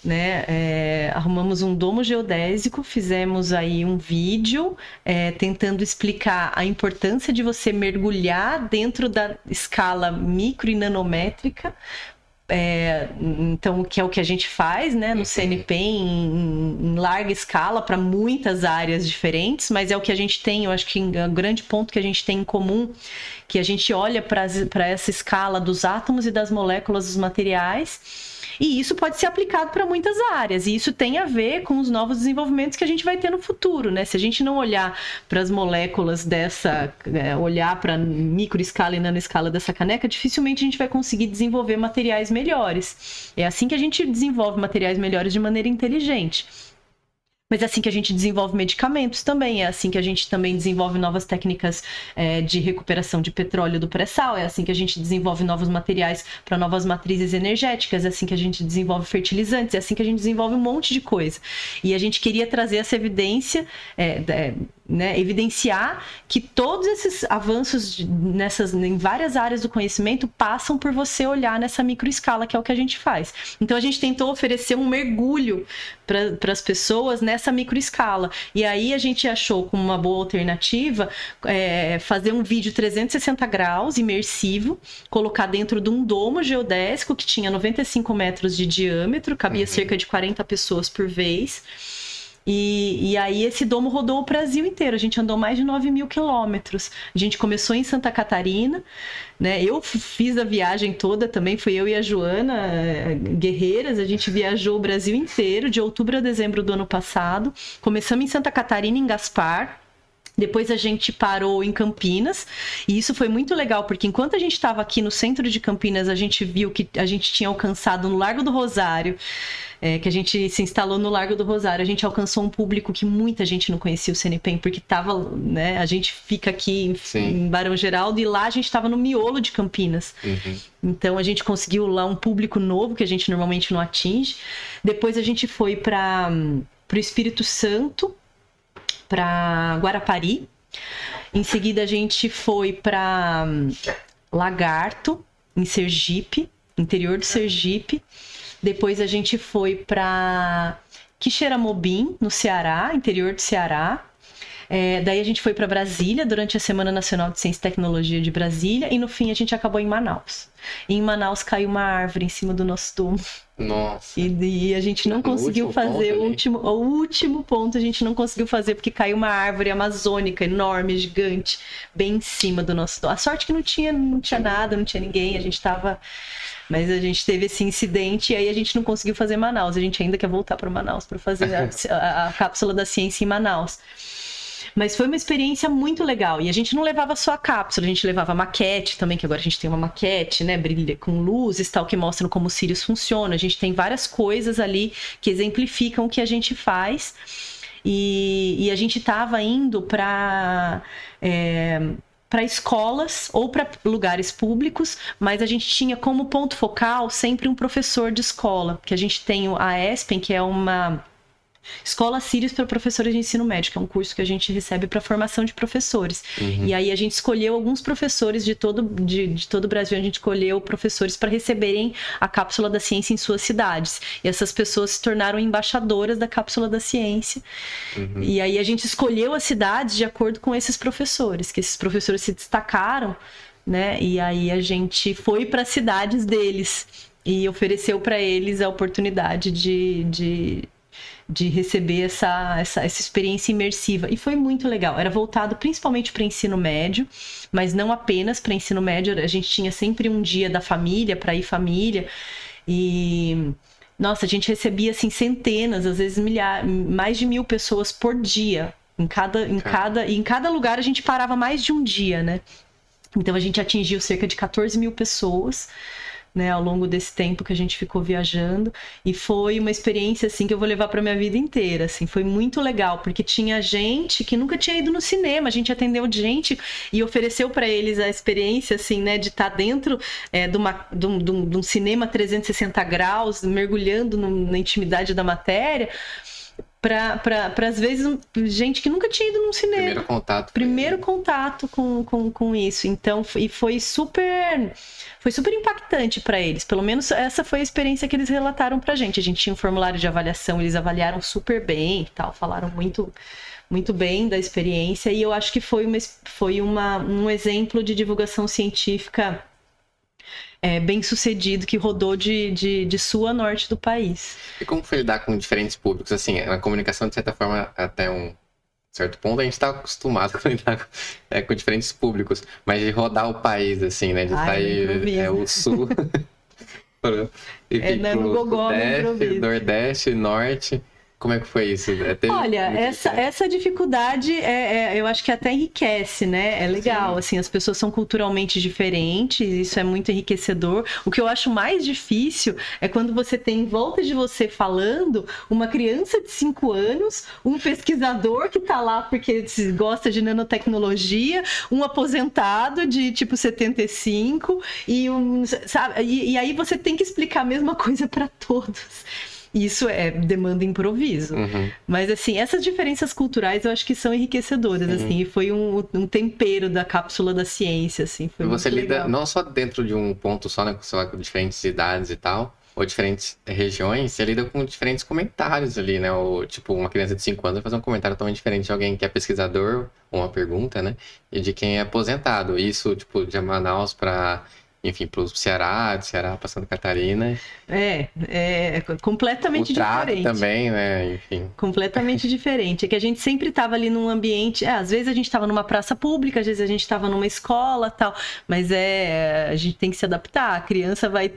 né? É, arrumamos um domo geodésico, fizemos aí um vídeo é, tentando explicar a importância de você mergulhar dentro da escala micro e nanométrica. É, então, que é o que a gente faz né, no Uhum. CNP em, em- em larga escala para muitas áreas diferentes, mas é o que a gente tem, eu acho que o grande ponto que a gente tem em comum, que a gente olha para essa escala dos átomos e das moléculas dos materiais. E isso pode ser aplicado para muitas áreas, e isso tem a ver com os novos desenvolvimentos que a gente vai ter no futuro, né? Se a gente não olhar para as moléculas dessa, é, olhar para microescala e nanoescala dessa caneca, dificilmente a gente vai conseguir desenvolver materiais melhores. É assim que a gente desenvolve materiais melhores de maneira inteligente. Mas é assim que a gente desenvolve medicamentos também, é assim que a gente também desenvolve novas técnicas é, de recuperação de petróleo do pré-sal, é assim que a gente desenvolve novos materiais para novas matrizes energéticas, é assim que a gente desenvolve fertilizantes, é assim que a gente desenvolve um monte de coisa. E a gente queria trazer essa evidência, é, é, né, evidenciar que todos esses avanços nessas, em várias áreas do conhecimento passam por você olhar nessa microescala, que é o que a gente faz. Então a gente tentou oferecer um mergulho para as pessoas nessa microescala. E aí a gente achou como uma boa alternativa é, fazer um vídeo 360 graus, imersivo, colocar dentro de um domo geodésico que tinha 95 metros de diâmetro, cabia uhum. cerca de 40 pessoas por vez. E, e aí esse domo rodou o Brasil inteiro. A gente andou mais de 9 mil quilômetros. A gente começou em Santa Catarina, né? Eu fiz a viagem toda também, fui eu e a Joana, eh, guerreiras. A gente viajou o Brasil inteiro, de outubro a dezembro do ano passado. Começamos em Santa Catarina, em Gaspar. Depois a gente parou em Campinas, e isso foi muito legal, porque enquanto a gente estava aqui no centro de Campinas, a gente viu que a gente tinha alcançado no Largo do Rosário é, que a gente se instalou no Largo do Rosário. A gente alcançou um público que muita gente não conhecia o CNPEM, porque tava, né? A gente fica aqui em, em Barão Geraldo e lá a gente estava no miolo de Campinas. Uhum. Então a gente conseguiu lá um público novo que a gente normalmente não atinge. Depois a gente foi para o Espírito Santo, para Guarapari. Em seguida a gente foi para Lagarto, em Sergipe, interior do Sergipe. Depois a gente foi para Quixeramobim, no Ceará, interior do Ceará. É, daí a gente foi para Brasília durante a Semana Nacional de Ciência e Tecnologia de Brasília e no fim a gente acabou em Manaus. E em Manaus caiu uma árvore em cima do nosso túmulo. Nossa. E, e a gente não conseguiu fazer o último, o último ponto a gente não conseguiu fazer porque caiu uma árvore amazônica enorme, gigante, bem em cima do nosso túmulo. A sorte que não tinha, não tinha nada, não tinha ninguém, a gente estava mas a gente teve esse incidente e aí a gente não conseguiu fazer Manaus. A gente ainda quer voltar para Manaus para fazer a, a, a cápsula da ciência em Manaus. Mas foi uma experiência muito legal. E a gente não levava só a cápsula, a gente levava a maquete também, que agora a gente tem uma maquete, né? Brilha com luzes tal, que mostram como o Sirius funciona. A gente tem várias coisas ali que exemplificam o que a gente faz. E, e a gente estava indo para. É, para escolas ou para lugares públicos, mas a gente tinha como ponto focal sempre um professor de escola, que a gente tem a ESPEN, que é uma Escola Sirius para professores de ensino médio, que é um curso que a gente recebe para formação de professores. Uhum. E aí a gente escolheu alguns professores de todo, de, de todo o Brasil, a gente escolheu professores para receberem a cápsula da ciência em suas cidades. E essas pessoas se tornaram embaixadoras da cápsula da ciência. Uhum. E aí a gente escolheu as cidades de acordo com esses professores, que esses professores se destacaram, né? E aí a gente foi para as cidades deles e ofereceu para eles a oportunidade de, de de receber essa, essa, essa experiência imersiva. E foi muito legal. Era voltado principalmente para ensino médio, mas não apenas para ensino médio. A gente tinha sempre um dia da família, para ir família. E nossa, a gente recebia assim centenas, às vezes milhares, mais de mil pessoas por dia. Em cada, em cada, e em cada lugar a gente parava mais de um dia, né? Então a gente atingiu cerca de 14 mil pessoas né, ao longo desse tempo que a gente ficou viajando. E foi uma experiência assim que eu vou levar para minha vida inteira, assim, foi muito legal porque tinha gente que nunca tinha ido no cinema, a gente atendeu gente e ofereceu para eles a experiência assim, né, de estar tá dentro é, de, uma, de, um, de, um, de um cinema 360 graus, mergulhando no, na intimidade da matéria para às vezes gente que nunca tinha ido num cinema. Primeiro contato. Primeiro contato com, com, com isso. Então, e foi super foi super impactante para eles. Pelo menos essa foi a experiência que eles relataram pra gente. A gente tinha um formulário de avaliação, eles avaliaram super bem e tal, falaram muito muito bem da experiência e eu acho que foi uma foi uma, um exemplo de divulgação científica é, bem sucedido que rodou de, de, de, sul a norte do país. E como foi lidar com diferentes públicos? Assim, a comunicação, de certa forma, até um certo ponto, a gente está acostumado a lidar com, é, com, diferentes públicos, mas de rodar o país, assim, né? De sair é, o sul. Enfim, é, no Gogó, Nordeste, Nordeste, Norte. Como é que foi isso? É, teve Olha, essa, essa dificuldade é, é, eu acho que até enriquece, né? É legal, Sim. assim, as pessoas são culturalmente diferentes, isso é muito enriquecedor. O que eu acho mais difícil é quando você tem em volta de você falando uma criança de 5 anos, um pesquisador que tá lá porque gosta de nanotecnologia, um aposentado de tipo 75 e um, sabe? E, e aí você tem que explicar a mesma coisa para todos. Isso é demanda improviso. Uhum. Mas, assim, essas diferenças culturais eu acho que são enriquecedoras, Sim. assim. E foi um, um, tempero da cápsula da ciência, assim. Foi Você lida legal. não só dentro de um ponto só, né, com diferentes idades e tal, ou diferentes regiões, você lida com diferentes comentários ali, né? Ou, tipo, uma criança de 5 anos vai fazer um comentário totalmente diferente de alguém que é pesquisador, ou uma pergunta, né? E de quem é aposentado. Isso, tipo, de Manaus para enfim, para o Ceará, de Ceará para Santa Catarina. É, é completamente o trato diferente. também, né? Enfim. Completamente diferente. É que a gente sempre estava ali num ambiente. É, às vezes a gente estava numa praça pública, às vezes a gente estava numa escola tal. Mas é. A gente tem que se adaptar. A criança vai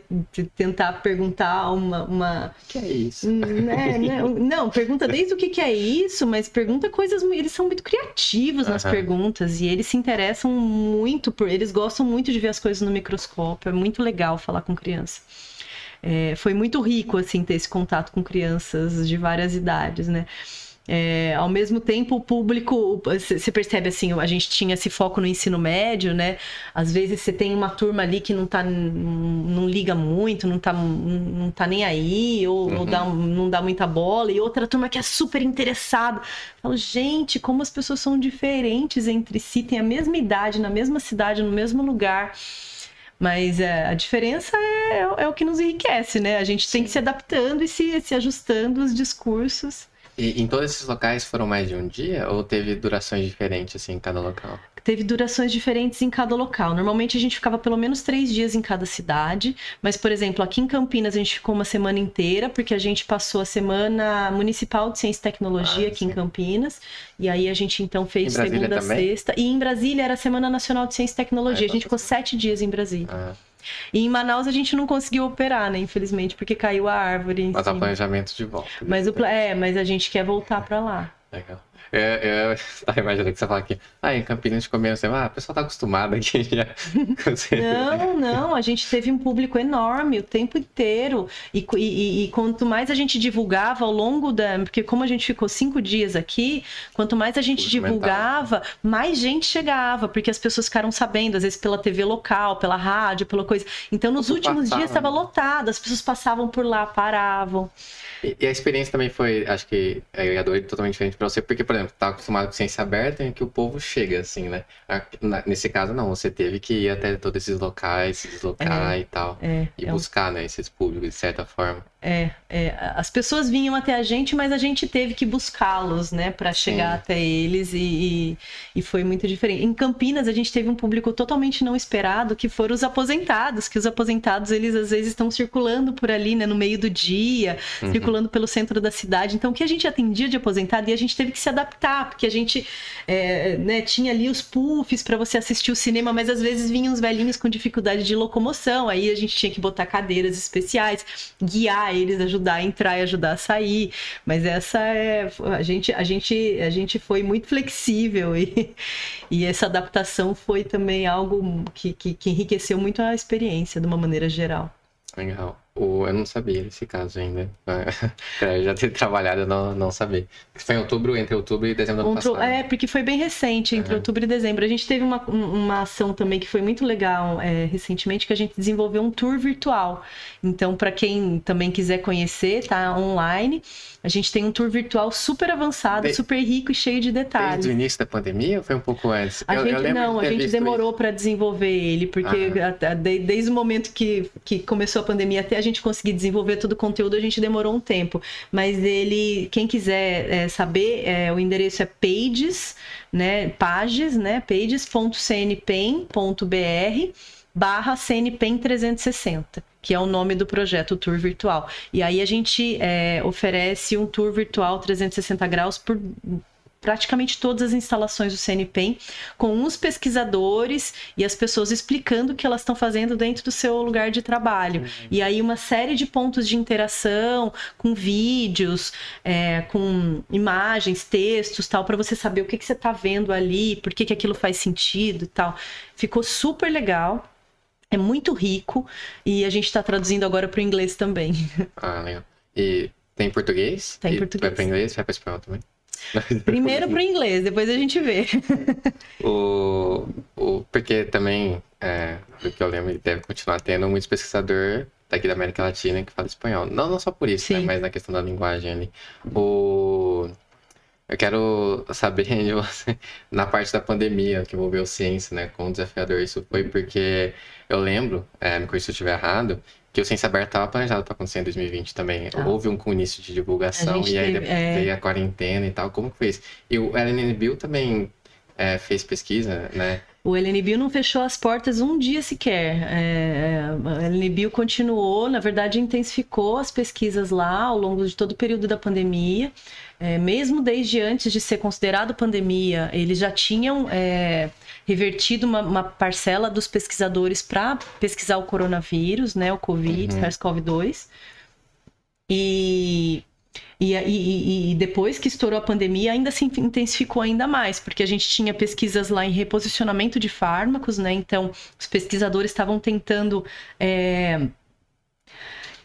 tentar perguntar uma. uma... O que é isso? Né, né? Não, pergunta desde o que, que é isso, mas pergunta coisas. Eles são muito criativos nas uhum. perguntas e eles se interessam muito por. Eles gostam muito de ver as coisas no microscópio. É muito legal falar com criança é, foi muito rico, assim, ter esse contato com crianças de várias idades, né? É, ao mesmo tempo, o público, você percebe assim, a gente tinha esse foco no ensino médio, né? Às vezes você tem uma turma ali que não tá, não liga muito, não tá, não tá nem aí, ou, uhum. ou dá, não dá muita bola, e outra turma que é super interessada. Falo, gente, como as pessoas são diferentes entre si, têm a mesma idade, na mesma cidade, no mesmo lugar. Mas é, a diferença é, é, o que nos enriquece, né? A gente tem que se adaptando e se, se ajustando os discursos. E em todos esses locais foram mais de um dia ou teve durações diferentes assim em cada local? Teve durações diferentes em cada local. Normalmente a gente ficava pelo menos três dias em cada cidade, mas, por exemplo, aqui em Campinas a gente ficou uma semana inteira, porque a gente passou a semana municipal de ciência e tecnologia ah, aqui sim. em Campinas, e aí a gente então fez segunda, também? sexta. E em Brasília era a Semana Nacional de Ciência e Tecnologia. Ah, a gente ficou sete dias em Brasília. Ah. E em Manaus a gente não conseguiu operar, né? Infelizmente, porque caiu a árvore. Mas há planejamento de volta. Mas o, é, mas a gente quer voltar para lá. Legal. Eu, eu tava imaginando que você fala aqui, ah, em Campinas comendo assim, ah, o pessoal tá acostumado aqui já. não, não, a gente teve um público enorme o tempo inteiro. E, e, e, quanto mais a gente divulgava ao longo da. Porque como a gente ficou cinco dias aqui, quanto mais a gente divulgava, mais gente chegava, porque as pessoas ficaram sabendo, às vezes pela TV local, pela rádio, pela coisa. Então, nos últimos passava, dias estava né? lotado, as pessoas passavam por lá, paravam. E, e, a experiência também foi, acho que, agregadora e totalmente diferente para você, porque, por exemplo, tá acostumado com ciência aberta em que o povo chega, assim, né? Nesse caso, não, você teve que ir até todos esses locais, se deslocar é, e tal. É, e é buscar, um... né, esses públicos, de certa forma. É, é, as pessoas vinham até a gente, mas a gente teve que buscá-los, né, para chegar até eles e, e, e, foi muito diferente. Em Campinas a gente teve um público totalmente não esperado, que foram os aposentados, que os aposentados eles às vezes estão circulando por ali, né, no meio do dia, uhum. circulando pelo centro da cidade. Então, o que a gente atendia de aposentado e a gente teve que se adaptar, porque a gente, é, né, tinha ali os puffs para você assistir o cinema, mas às vezes vinham os velhinhos com dificuldade de locomoção, aí a gente tinha que botar cadeiras especiais, guiar eles, ajudar a entrar e ajudar a sair. Mas essa é. A gente, a gente, a gente foi muito flexível e, e essa adaptação foi também algo que, que, que enriqueceu muito a experiência de uma maneira geral. Legal. O, eu não sabia desse caso ainda. eu já ter trabalhado, eu não, não sabia. Foi em outubro, entre outubro e dezembro do ano passado. É, porque foi bem recente, entre uhum. outubro e dezembro. A gente teve uma, uma ação também que foi muito legal é, recentemente, que a gente desenvolveu um tour virtual. Então, para quem também quiser conhecer, tá online. A gente tem um tour virtual super avançado, Be... super rico e cheio de detalhes. Desde o início da pandemia ou foi um pouco antes? A eu, gente eu não, de a gente demorou para desenvolver ele, porque ah. desde o momento que, que começou a pandemia até a gente conseguir desenvolver todo o conteúdo, a gente demorou um tempo. Mas ele, quem quiser é, saber, é, o endereço é pages, né? Pages, né? pages.cnpen.br barra CNPEM 360 que é o nome do projeto, Tour Virtual. E aí a gente é, oferece um tour virtual 360 graus por praticamente todas as instalações do CNPEM, com os pesquisadores e as pessoas explicando o que elas estão fazendo dentro do seu lugar de trabalho. Uhum. E aí uma série de pontos de interação, com vídeos, é, com imagens, textos, tal, para você saber o que, que você está vendo ali, por que, que aquilo faz sentido e tal. Ficou super legal. É muito rico e a gente está traduzindo agora para o inglês também. Ah, legal. E tem português? Tem português. Vai para inglês, vai para espanhol também? Primeiro para inglês, depois a gente vê. o, o, porque também, é, do que eu lembro, deve continuar tendo muitos pesquisador daqui da América Latina que fala espanhol. Não, não só por isso, né, mas na questão da linguagem ali. O, eu quero saber de você, na parte da pandemia que envolveu ciência, né? Quão desafiador isso foi, porque eu lembro, é, me corrija se eu estiver errado, que o Ciência Aberta estava planejado para acontecer em 2020 também. Ah. Houve um início de divulgação e aí teve, é... veio a quarentena e tal. Como que foi isso? E o LN Bill também é, fez pesquisa, né? O LNBio não fechou as portas um dia sequer. É, o LNBio continuou, na verdade, intensificou as pesquisas lá ao longo de todo o período da pandemia. É, mesmo desde antes de ser considerado pandemia, eles já tinham é, revertido uma, uma, parcela dos pesquisadores para pesquisar o coronavírus, né, o Covid, uhum. SARS-CoV-2. E e, e, e, depois que estourou a pandemia, ainda se intensificou ainda mais, porque a gente tinha pesquisas lá em reposicionamento de fármacos, né? Então, os pesquisadores estavam tentando é,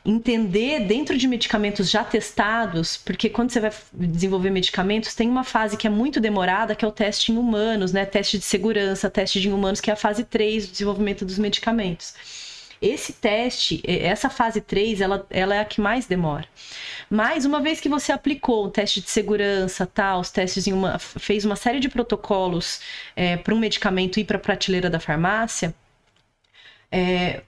entender dentro de medicamentos já testados, porque quando você vai desenvolver medicamentos, tem uma fase que é muito demorada, que é o teste em humanos, né? Teste de segurança, teste de humanos, que é a fase 3 do desenvolvimento dos medicamentos. Esse teste, essa fase 3, ela, ela é a que mais demora. Mas uma vez que você aplicou o teste de segurança, tá, os testes em uma, fez uma série de protocolos é, para um medicamento ir para a prateleira da farmácia, é,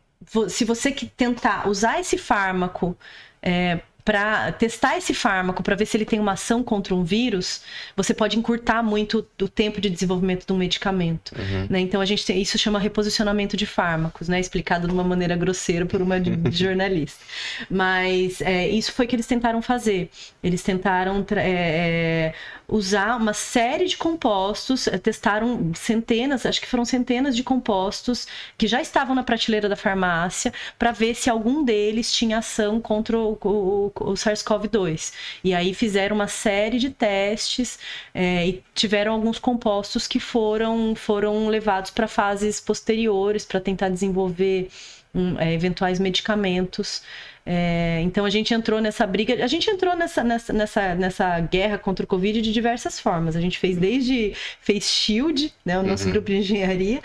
se você que tentar usar esse fármaco é, para testar esse fármaco para ver se ele tem uma ação contra um vírus, você pode encurtar muito o tempo de desenvolvimento de um medicamento. Uhum. Né? Então a gente tem, isso chama reposicionamento de fármacos, né? explicado de uma maneira grosseira por uma jornalista. Mas é, isso foi que eles tentaram fazer. Eles tentaram é, é usar uma série de compostos, eh, testaram centenas, acho que foram centenas de compostos que já estavam na prateleira da farmácia para ver se algum deles tinha ação contra o, o, o SARS-CoV-2. E aí fizeram uma série de testes é, e tiveram alguns compostos que foram, foram levados para fases posteriores para tentar desenvolver um, é, eventuais medicamentos é, então a gente entrou nessa briga, a gente entrou nessa, nessa, nessa, nessa guerra contra o Covid de diversas formas. A gente fez desde fez Shield, né, o nosso uhum. grupo de engenharia.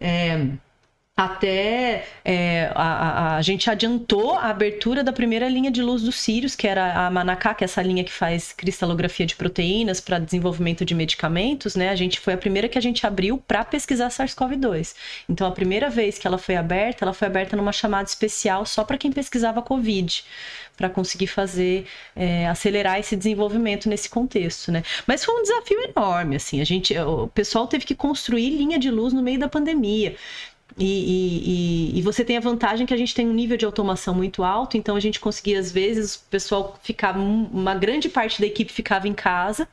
É, até é, a, a, gente adiantou a abertura da primeira linha de luz dos Sirius, que era a Manacá, que é essa linha que faz cristalografia de proteínas para desenvolvimento de medicamentos, né? A gente foi a primeira que a gente abriu para pesquisar SARS-CoV-2. Então, a primeira vez que ela foi aberta, ela foi aberta numa chamada especial só para quem pesquisava COVID para conseguir fazer é, acelerar esse desenvolvimento nesse contexto, né? Mas foi um desafio enorme, assim. A gente, o pessoal teve que construir linha de luz no meio da pandemia. E, e, e, você tem a vantagem que a gente tem um nível de automação muito alto, então a gente conseguia, às vezes, o pessoal ficava, uma grande parte da equipe ficava em casa,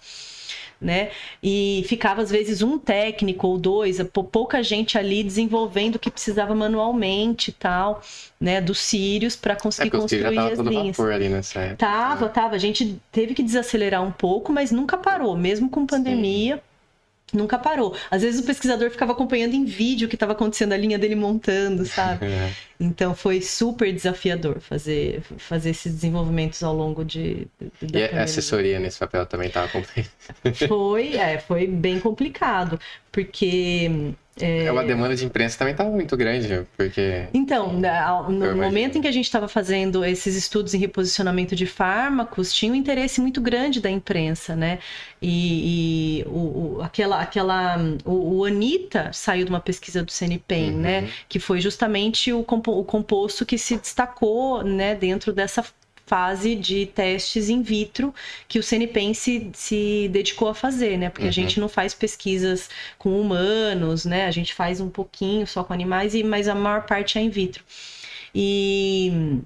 né? E ficava, às vezes, um técnico ou dois, pouca gente ali desenvolvendo o que precisava manualmente e tal, né? Dos Sirius para conseguir é construir as linhas. Ali nessa época. Tava, tava. A gente teve que desacelerar um pouco, mas nunca parou, mesmo com pandemia. Sim nunca parou. Às vezes o pesquisador ficava acompanhando em vídeo o que estava acontecendo, a linha dele montando, sabe? É. Então foi super desafiador fazer, fazer esses desenvolvimentos ao longo de. de e a assessoria nesse papel também estava complicada. Foi, é, foi bem complicado, porque é... a demanda de imprensa também estava muito grande, porque. Então, no momento em que a gente estava fazendo esses estudos em reposicionamento de fármacos, tinha um interesse muito grande da imprensa, né? E, e o, o, aquela, aquela, o, o Anitta saiu de uma pesquisa do CNPEM, uhum. né? Que foi justamente o, compo, o composto que se destacou, né? Dentro dessa fase de testes in vitro que o CNPEM se, se dedicou a fazer, né? Porque uhum. a gente não faz pesquisas com humanos, né? A gente faz um pouquinho só com animais, e mas a maior parte é in vitro. E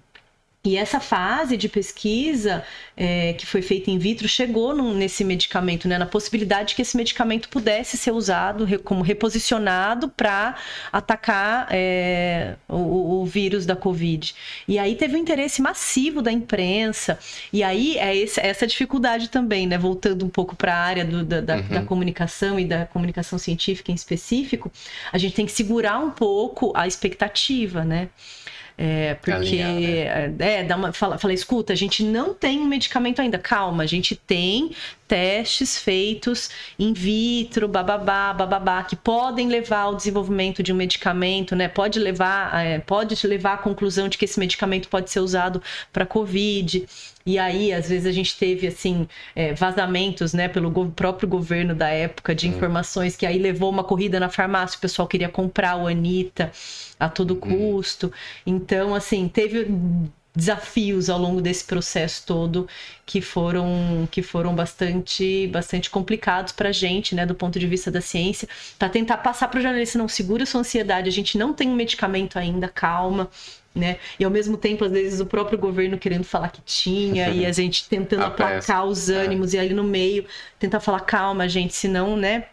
E essa fase de pesquisa é, que foi feita in vitro chegou num, nesse medicamento, né, na possibilidade que esse medicamento pudesse ser usado re, como reposicionado para atacar é, o, o, vírus da Covid. E aí teve um interesse massivo da imprensa. E aí é esse, essa dificuldade também, né, voltando um pouco para a área do, da, da, uhum. da comunicação e da comunicação científica em específico, a gente tem que segurar um pouco a expectativa, né? É, porque é, é, dá uma, fala, fala, escuta, a gente não tem um medicamento ainda. Calma, a gente tem testes feitos in vitro, bababá, bababá, que podem levar ao desenvolvimento de um medicamento, né? Pode levar, é, pode levar à conclusão de que esse medicamento pode ser usado para COVID. E aí, às vezes, a gente teve, assim, é, vazamentos, né, pelo go próprio governo da época de informações que aí levou uma corrida na farmácia, o pessoal queria comprar o Anitta a todo uhum. custo. Então, assim, teve desafios ao longo desse processo todo que foram que foram bastante bastante complicados para a gente, né, do ponto de vista da ciência, para tentar passar para o jornalista não segura sua ansiedade, a gente não tem um medicamento ainda, calma, né? E ao mesmo tempo, às vezes, o próprio governo querendo falar que tinha, e a gente tentando aplacar os é. ânimos, é. e ali no meio, tentar falar, calma, gente, senão, né?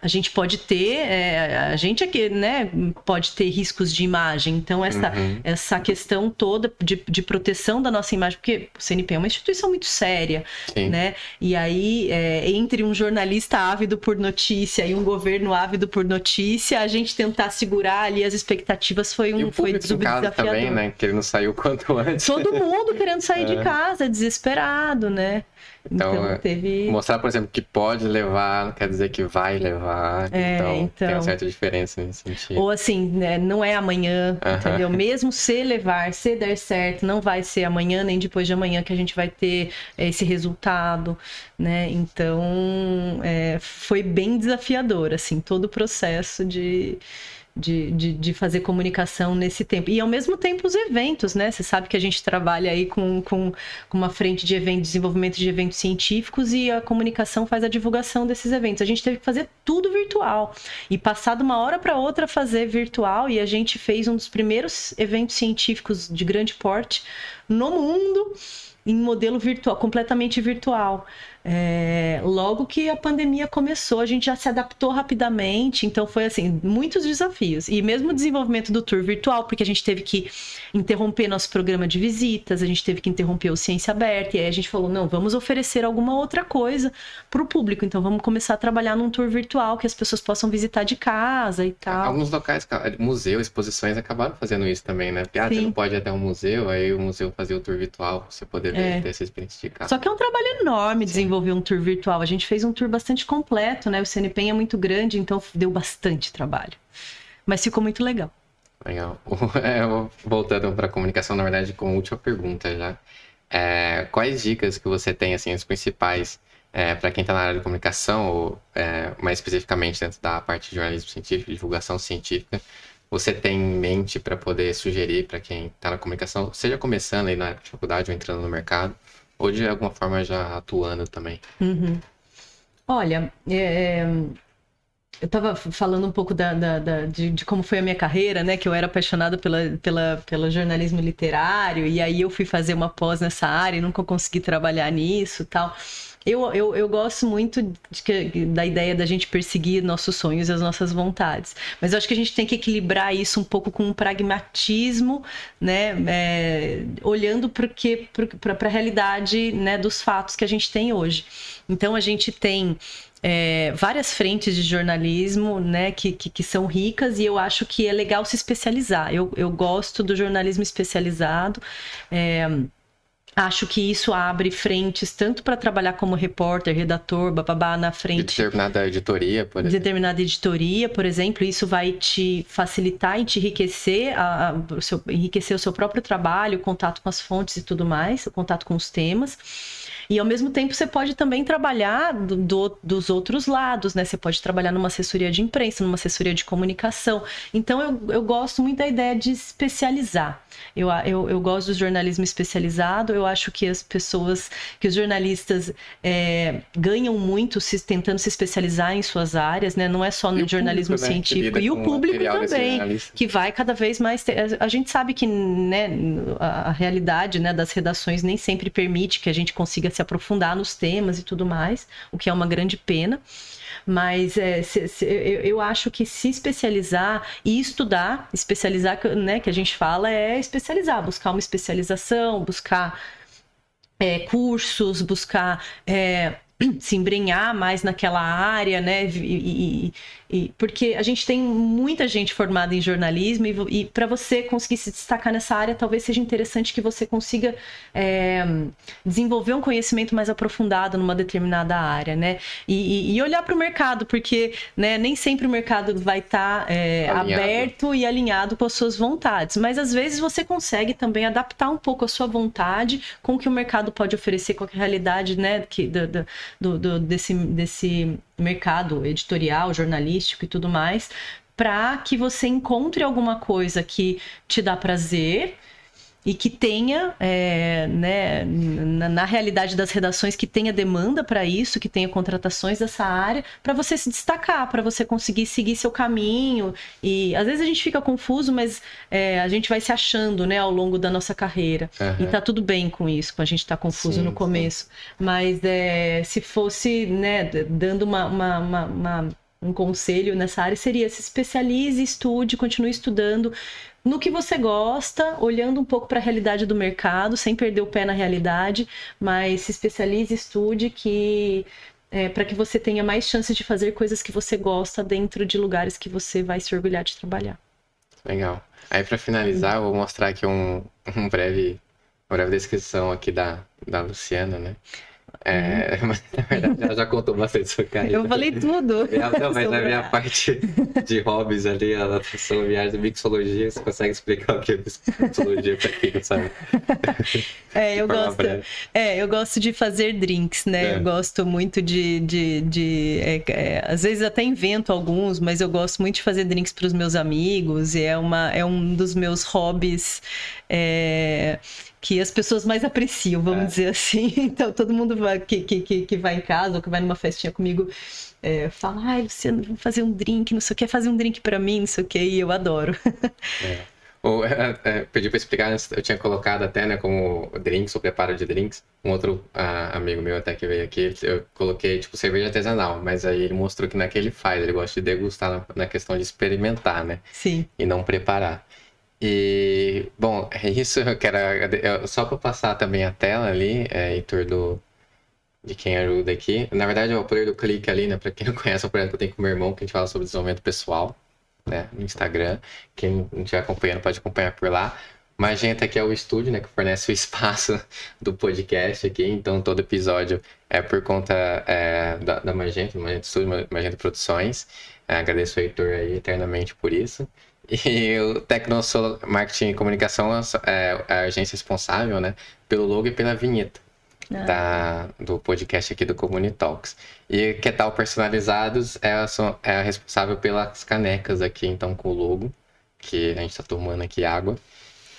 A gente pode ter, é, a gente aqui, né, pode ter riscos de imagem. Então, essa, uhum. essa questão toda de, de proteção da nossa imagem, porque o CNP é uma instituição muito séria, Sim. né? E aí, é, entre um jornalista ávido por notícia e um governo ávido por notícia, a gente tentar segurar ali as expectativas foi um foi desafiador. também, né? Querendo sair o quanto antes. Todo mundo querendo sair é. de casa, desesperado, né? Então, então é, teve... mostrar, por exemplo, que pode levar, não quer dizer que vai levar. É, então, então, tem uma então. certa diferença nesse sentido. Ou assim, né, não é amanhã, uh -huh. entendeu? Mesmo se levar, se der certo, não vai ser amanhã nem depois de amanhã que a gente vai ter esse resultado, né? Então, é, foi bem desafiador, assim, todo o processo de de, de, de, fazer comunicação nesse tempo. E ao mesmo tempo os eventos, né? Você sabe que a gente trabalha aí com, com, com uma frente de eventos, desenvolvimento de eventos científicos e a comunicação faz a divulgação desses eventos. A gente teve que fazer tudo virtual e passar de uma hora para outra fazer virtual e a gente fez um dos primeiros eventos científicos de grande porte no mundo em modelo virtual, completamente virtual. É, logo que a pandemia começou, a gente já se adaptou rapidamente, então foi assim, muitos desafios. E mesmo o desenvolvimento do tour virtual, porque a gente teve que interromper nosso programa de visitas, a gente teve que interromper o Ciência Aberta, e aí a gente falou, não, vamos oferecer alguma outra coisa para o público, então vamos começar a trabalhar num tour virtual que as pessoas possam visitar de casa e tal. Alguns locais, museu, exposições acabaram fazendo isso também, né? Porque ah, você não pode ir até um museu, aí o museu fazia o tour virtual, você poder ver, é. ter essa experiência de casa. Só que é um trabalho enorme desenvolver desenvolver um tour virtual. A gente fez um tour bastante completo, né? O CNPEM é muito grande, então deu bastante trabalho. Mas ficou muito legal. Legal. É, voltando para a comunicação, na verdade, com a última pergunta já. É, quais dicas que você tem, assim, as principais é, para quem está na área de comunicação, ou é, mais especificamente dentro da parte de jornalismo científico, divulgação científica, você tem em mente para poder sugerir para quem está na comunicação, seja começando aí na faculdade ou entrando no mercado, ou de alguma forma já atuando também? Uhum. Olha, é, eu estava falando um pouco da, da, da de, de, como foi a minha carreira, né? Que eu era apaixonada pela, pela, pelo jornalismo literário, e aí eu fui fazer uma pós nessa área e nunca consegui trabalhar nisso tal. Eu, eu, eu gosto muito de, da ideia da gente perseguir nossos sonhos e as nossas vontades. Mas eu acho que a gente tem que equilibrar isso um pouco com um pragmatismo, né? É, olhando para a realidade né, dos fatos que a gente tem hoje. Então a gente tem é, várias frentes de jornalismo, né, que, que, que, são ricas e eu acho que é legal se especializar. Eu, eu gosto do jornalismo especializado. É, Acho que isso abre frentes tanto para trabalhar como repórter, redator, bababá na frente. De determinada editoria, por exemplo. Determinada editoria, por exemplo, isso vai te facilitar e te enriquecer, a, a, o seu, enriquecer o seu próprio trabalho, o contato com as fontes e tudo mais, o contato com os temas. E ao mesmo tempo você pode também trabalhar do, do, dos outros lados, né? Você pode trabalhar numa assessoria de imprensa, numa assessoria de comunicação. Então eu, eu gosto muito da ideia de especializar. Eu, eu, eu gosto do jornalismo especializado, eu acho que as pessoas, que os jornalistas é, ganham muito se, tentando se especializar em suas áreas, né? Não é só no jornalismo público, né? científico, e o público também, que vai cada vez mais. Ter... A gente sabe que né, a, a realidade né, das redações nem sempre permite que a gente consiga se aprofundar nos temas e tudo mais, o que é uma grande pena. Mas é, se, se, eu, eu, acho que se especializar e estudar, especializar, né, que a gente fala, é especializar, buscar uma especialização, buscar é, cursos, buscar é, se embrenhar mais naquela área, né? E, e, e, porque a gente tem muita gente formada em jornalismo e, e para você conseguir se destacar nessa área, talvez seja interessante que você consiga é, desenvolver um conhecimento mais aprofundado numa determinada área, né? E, olhar para o mercado, porque né, nem sempre o mercado vai estar tá, é, aberto e alinhado com as suas vontades, mas às vezes você consegue também adaptar um pouco a sua vontade com o que o mercado pode oferecer, com a realidade, né? Que, da do, do, desse, desse mercado editorial, e tudo mais, para que você encontre alguma coisa que te dá prazer e que tenha, é, né, na, na, realidade das redações, que tenha demanda para isso, que tenha contratações dessa área, para você se destacar, para você conseguir seguir seu caminho. E às vezes a gente fica confuso, mas é, a gente vai se achando né, ao longo da nossa carreira. Uhum. E tá tudo bem com isso, com a gente estar tá confuso sim, no começo. Sim. Mas é, se fosse né, dando uma, uma, uma, uma um conselho nessa área seria se especialize, estude, continue estudando, no que você gosta, olhando um pouco para a realidade do mercado, sem perder o pé na realidade, mas se especialize, estude que é, para que você tenha mais chances de fazer coisas que você gosta dentro de lugares que você vai se orgulhar de trabalhar. Legal. Aí para finalizar, eu vou mostrar aqui um, um breve, uma breve descrição aqui da, da Luciana, né? É, mas na verdade ela já contou bastante sua carreira. Eu falei tudo. Não, mas na minha parte de hobbies ali, a natação, viagem, mixologia, você consegue explicar o que é mixologia para quem não sabe? É, eu gosto, é, eu gosto de fazer drinks, né? É. Eu gosto muito de. de, de é, é, às vezes até invento alguns, mas eu gosto muito de fazer drinks para os meus amigos, e é, uma, é um dos meus hobbies. É, que as pessoas mais apreciam, vamos é. dizer assim. Então, todo mundo vai, que, que, que vai em casa ou que vai numa festinha comigo é, fala: ai, Luciano, vamos fazer um drink, não sei o que, fazer um drink para mim, não sei o que, e eu adoro. É. Ou, é, é, pedi para explicar, eu tinha colocado até, né, como drinks, ou preparo de drinks. Um outro ah, amigo meu até que veio aqui, eu coloquei, tipo, cerveja artesanal, mas aí ele mostrou que naquele faz, ele gosta de degustar na, na questão de experimentar, né? Sim. E não preparar. E, bom, é isso. Eu quero. Só para passar também a tela ali, é, Heitor, do, de quem ajuda aqui. Na verdade, é o poder do clique ali, né? Para quem não conhece, é o poder que eu tenho com meu irmão, que a gente fala sobre desenvolvimento pessoal, né? No Instagram. Quem não estiver acompanhando pode acompanhar por lá. Magenta aqui é o estúdio, né? Que fornece o espaço do podcast aqui. Então, todo episódio é por conta é, da, da Magenta, Magenta Estúdio, Magenta Produções. É, agradeço o Heitor aí eternamente por isso. E o Tecnosul Marketing e Comunicação é, é a agência responsável, né, pelo logo e pela vinheta ah. da, do podcast aqui do Talks. E que tal personalizados é a, é a responsável pelas canecas aqui, então, com o logo, que a gente está tomando aqui água.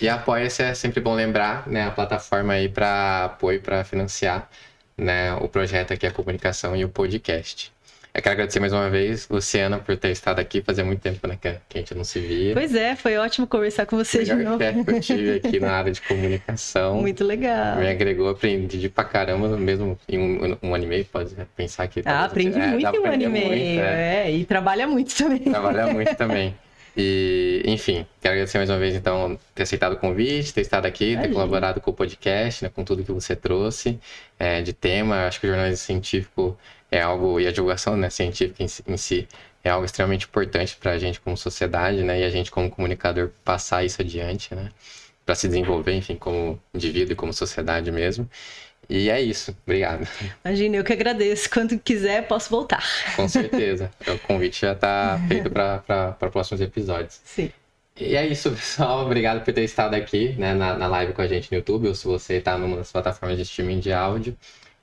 E Apoia-se é sempre bom lembrar, né, a plataforma aí para apoio, para financiar né, o projeto aqui, a comunicação e o podcast. Eu quero agradecer mais uma vez, Luciana, por ter estado aqui. Fazia muito tempo né, que a gente não se via. Pois é, foi ótimo conversar com você de novo. chefe que eu tive aqui na área de comunicação. Muito legal. Me agregou, aprendi pra caramba, mesmo em um, um ano e meio, pode pensar que... Ah, aprendi é, muito em um ano e meio, muito, é. é. e trabalha muito também. Trabalha muito também. E, enfim, quero agradecer mais uma vez, então, ter aceitado o convite, ter estado aqui, ter colaborado com o podcast, né, com tudo que você trouxe é, de tema. Acho que o jornalismo científico é algo, e a divulgação né, científica em, em si é algo extremamente importante para a gente como sociedade, né, e a gente como comunicador passar isso adiante, né, para se desenvolver, enfim, como indivíduo e como sociedade mesmo. E é isso. Obrigado. Imagina, eu que agradeço. Quando quiser, posso voltar. Com certeza. o convite já está feito para próximos episódios. Sim. E é isso, pessoal. Obrigado por ter estado aqui né, na, na live com a gente no YouTube, ou se você está numa das plataformas de streaming de áudio.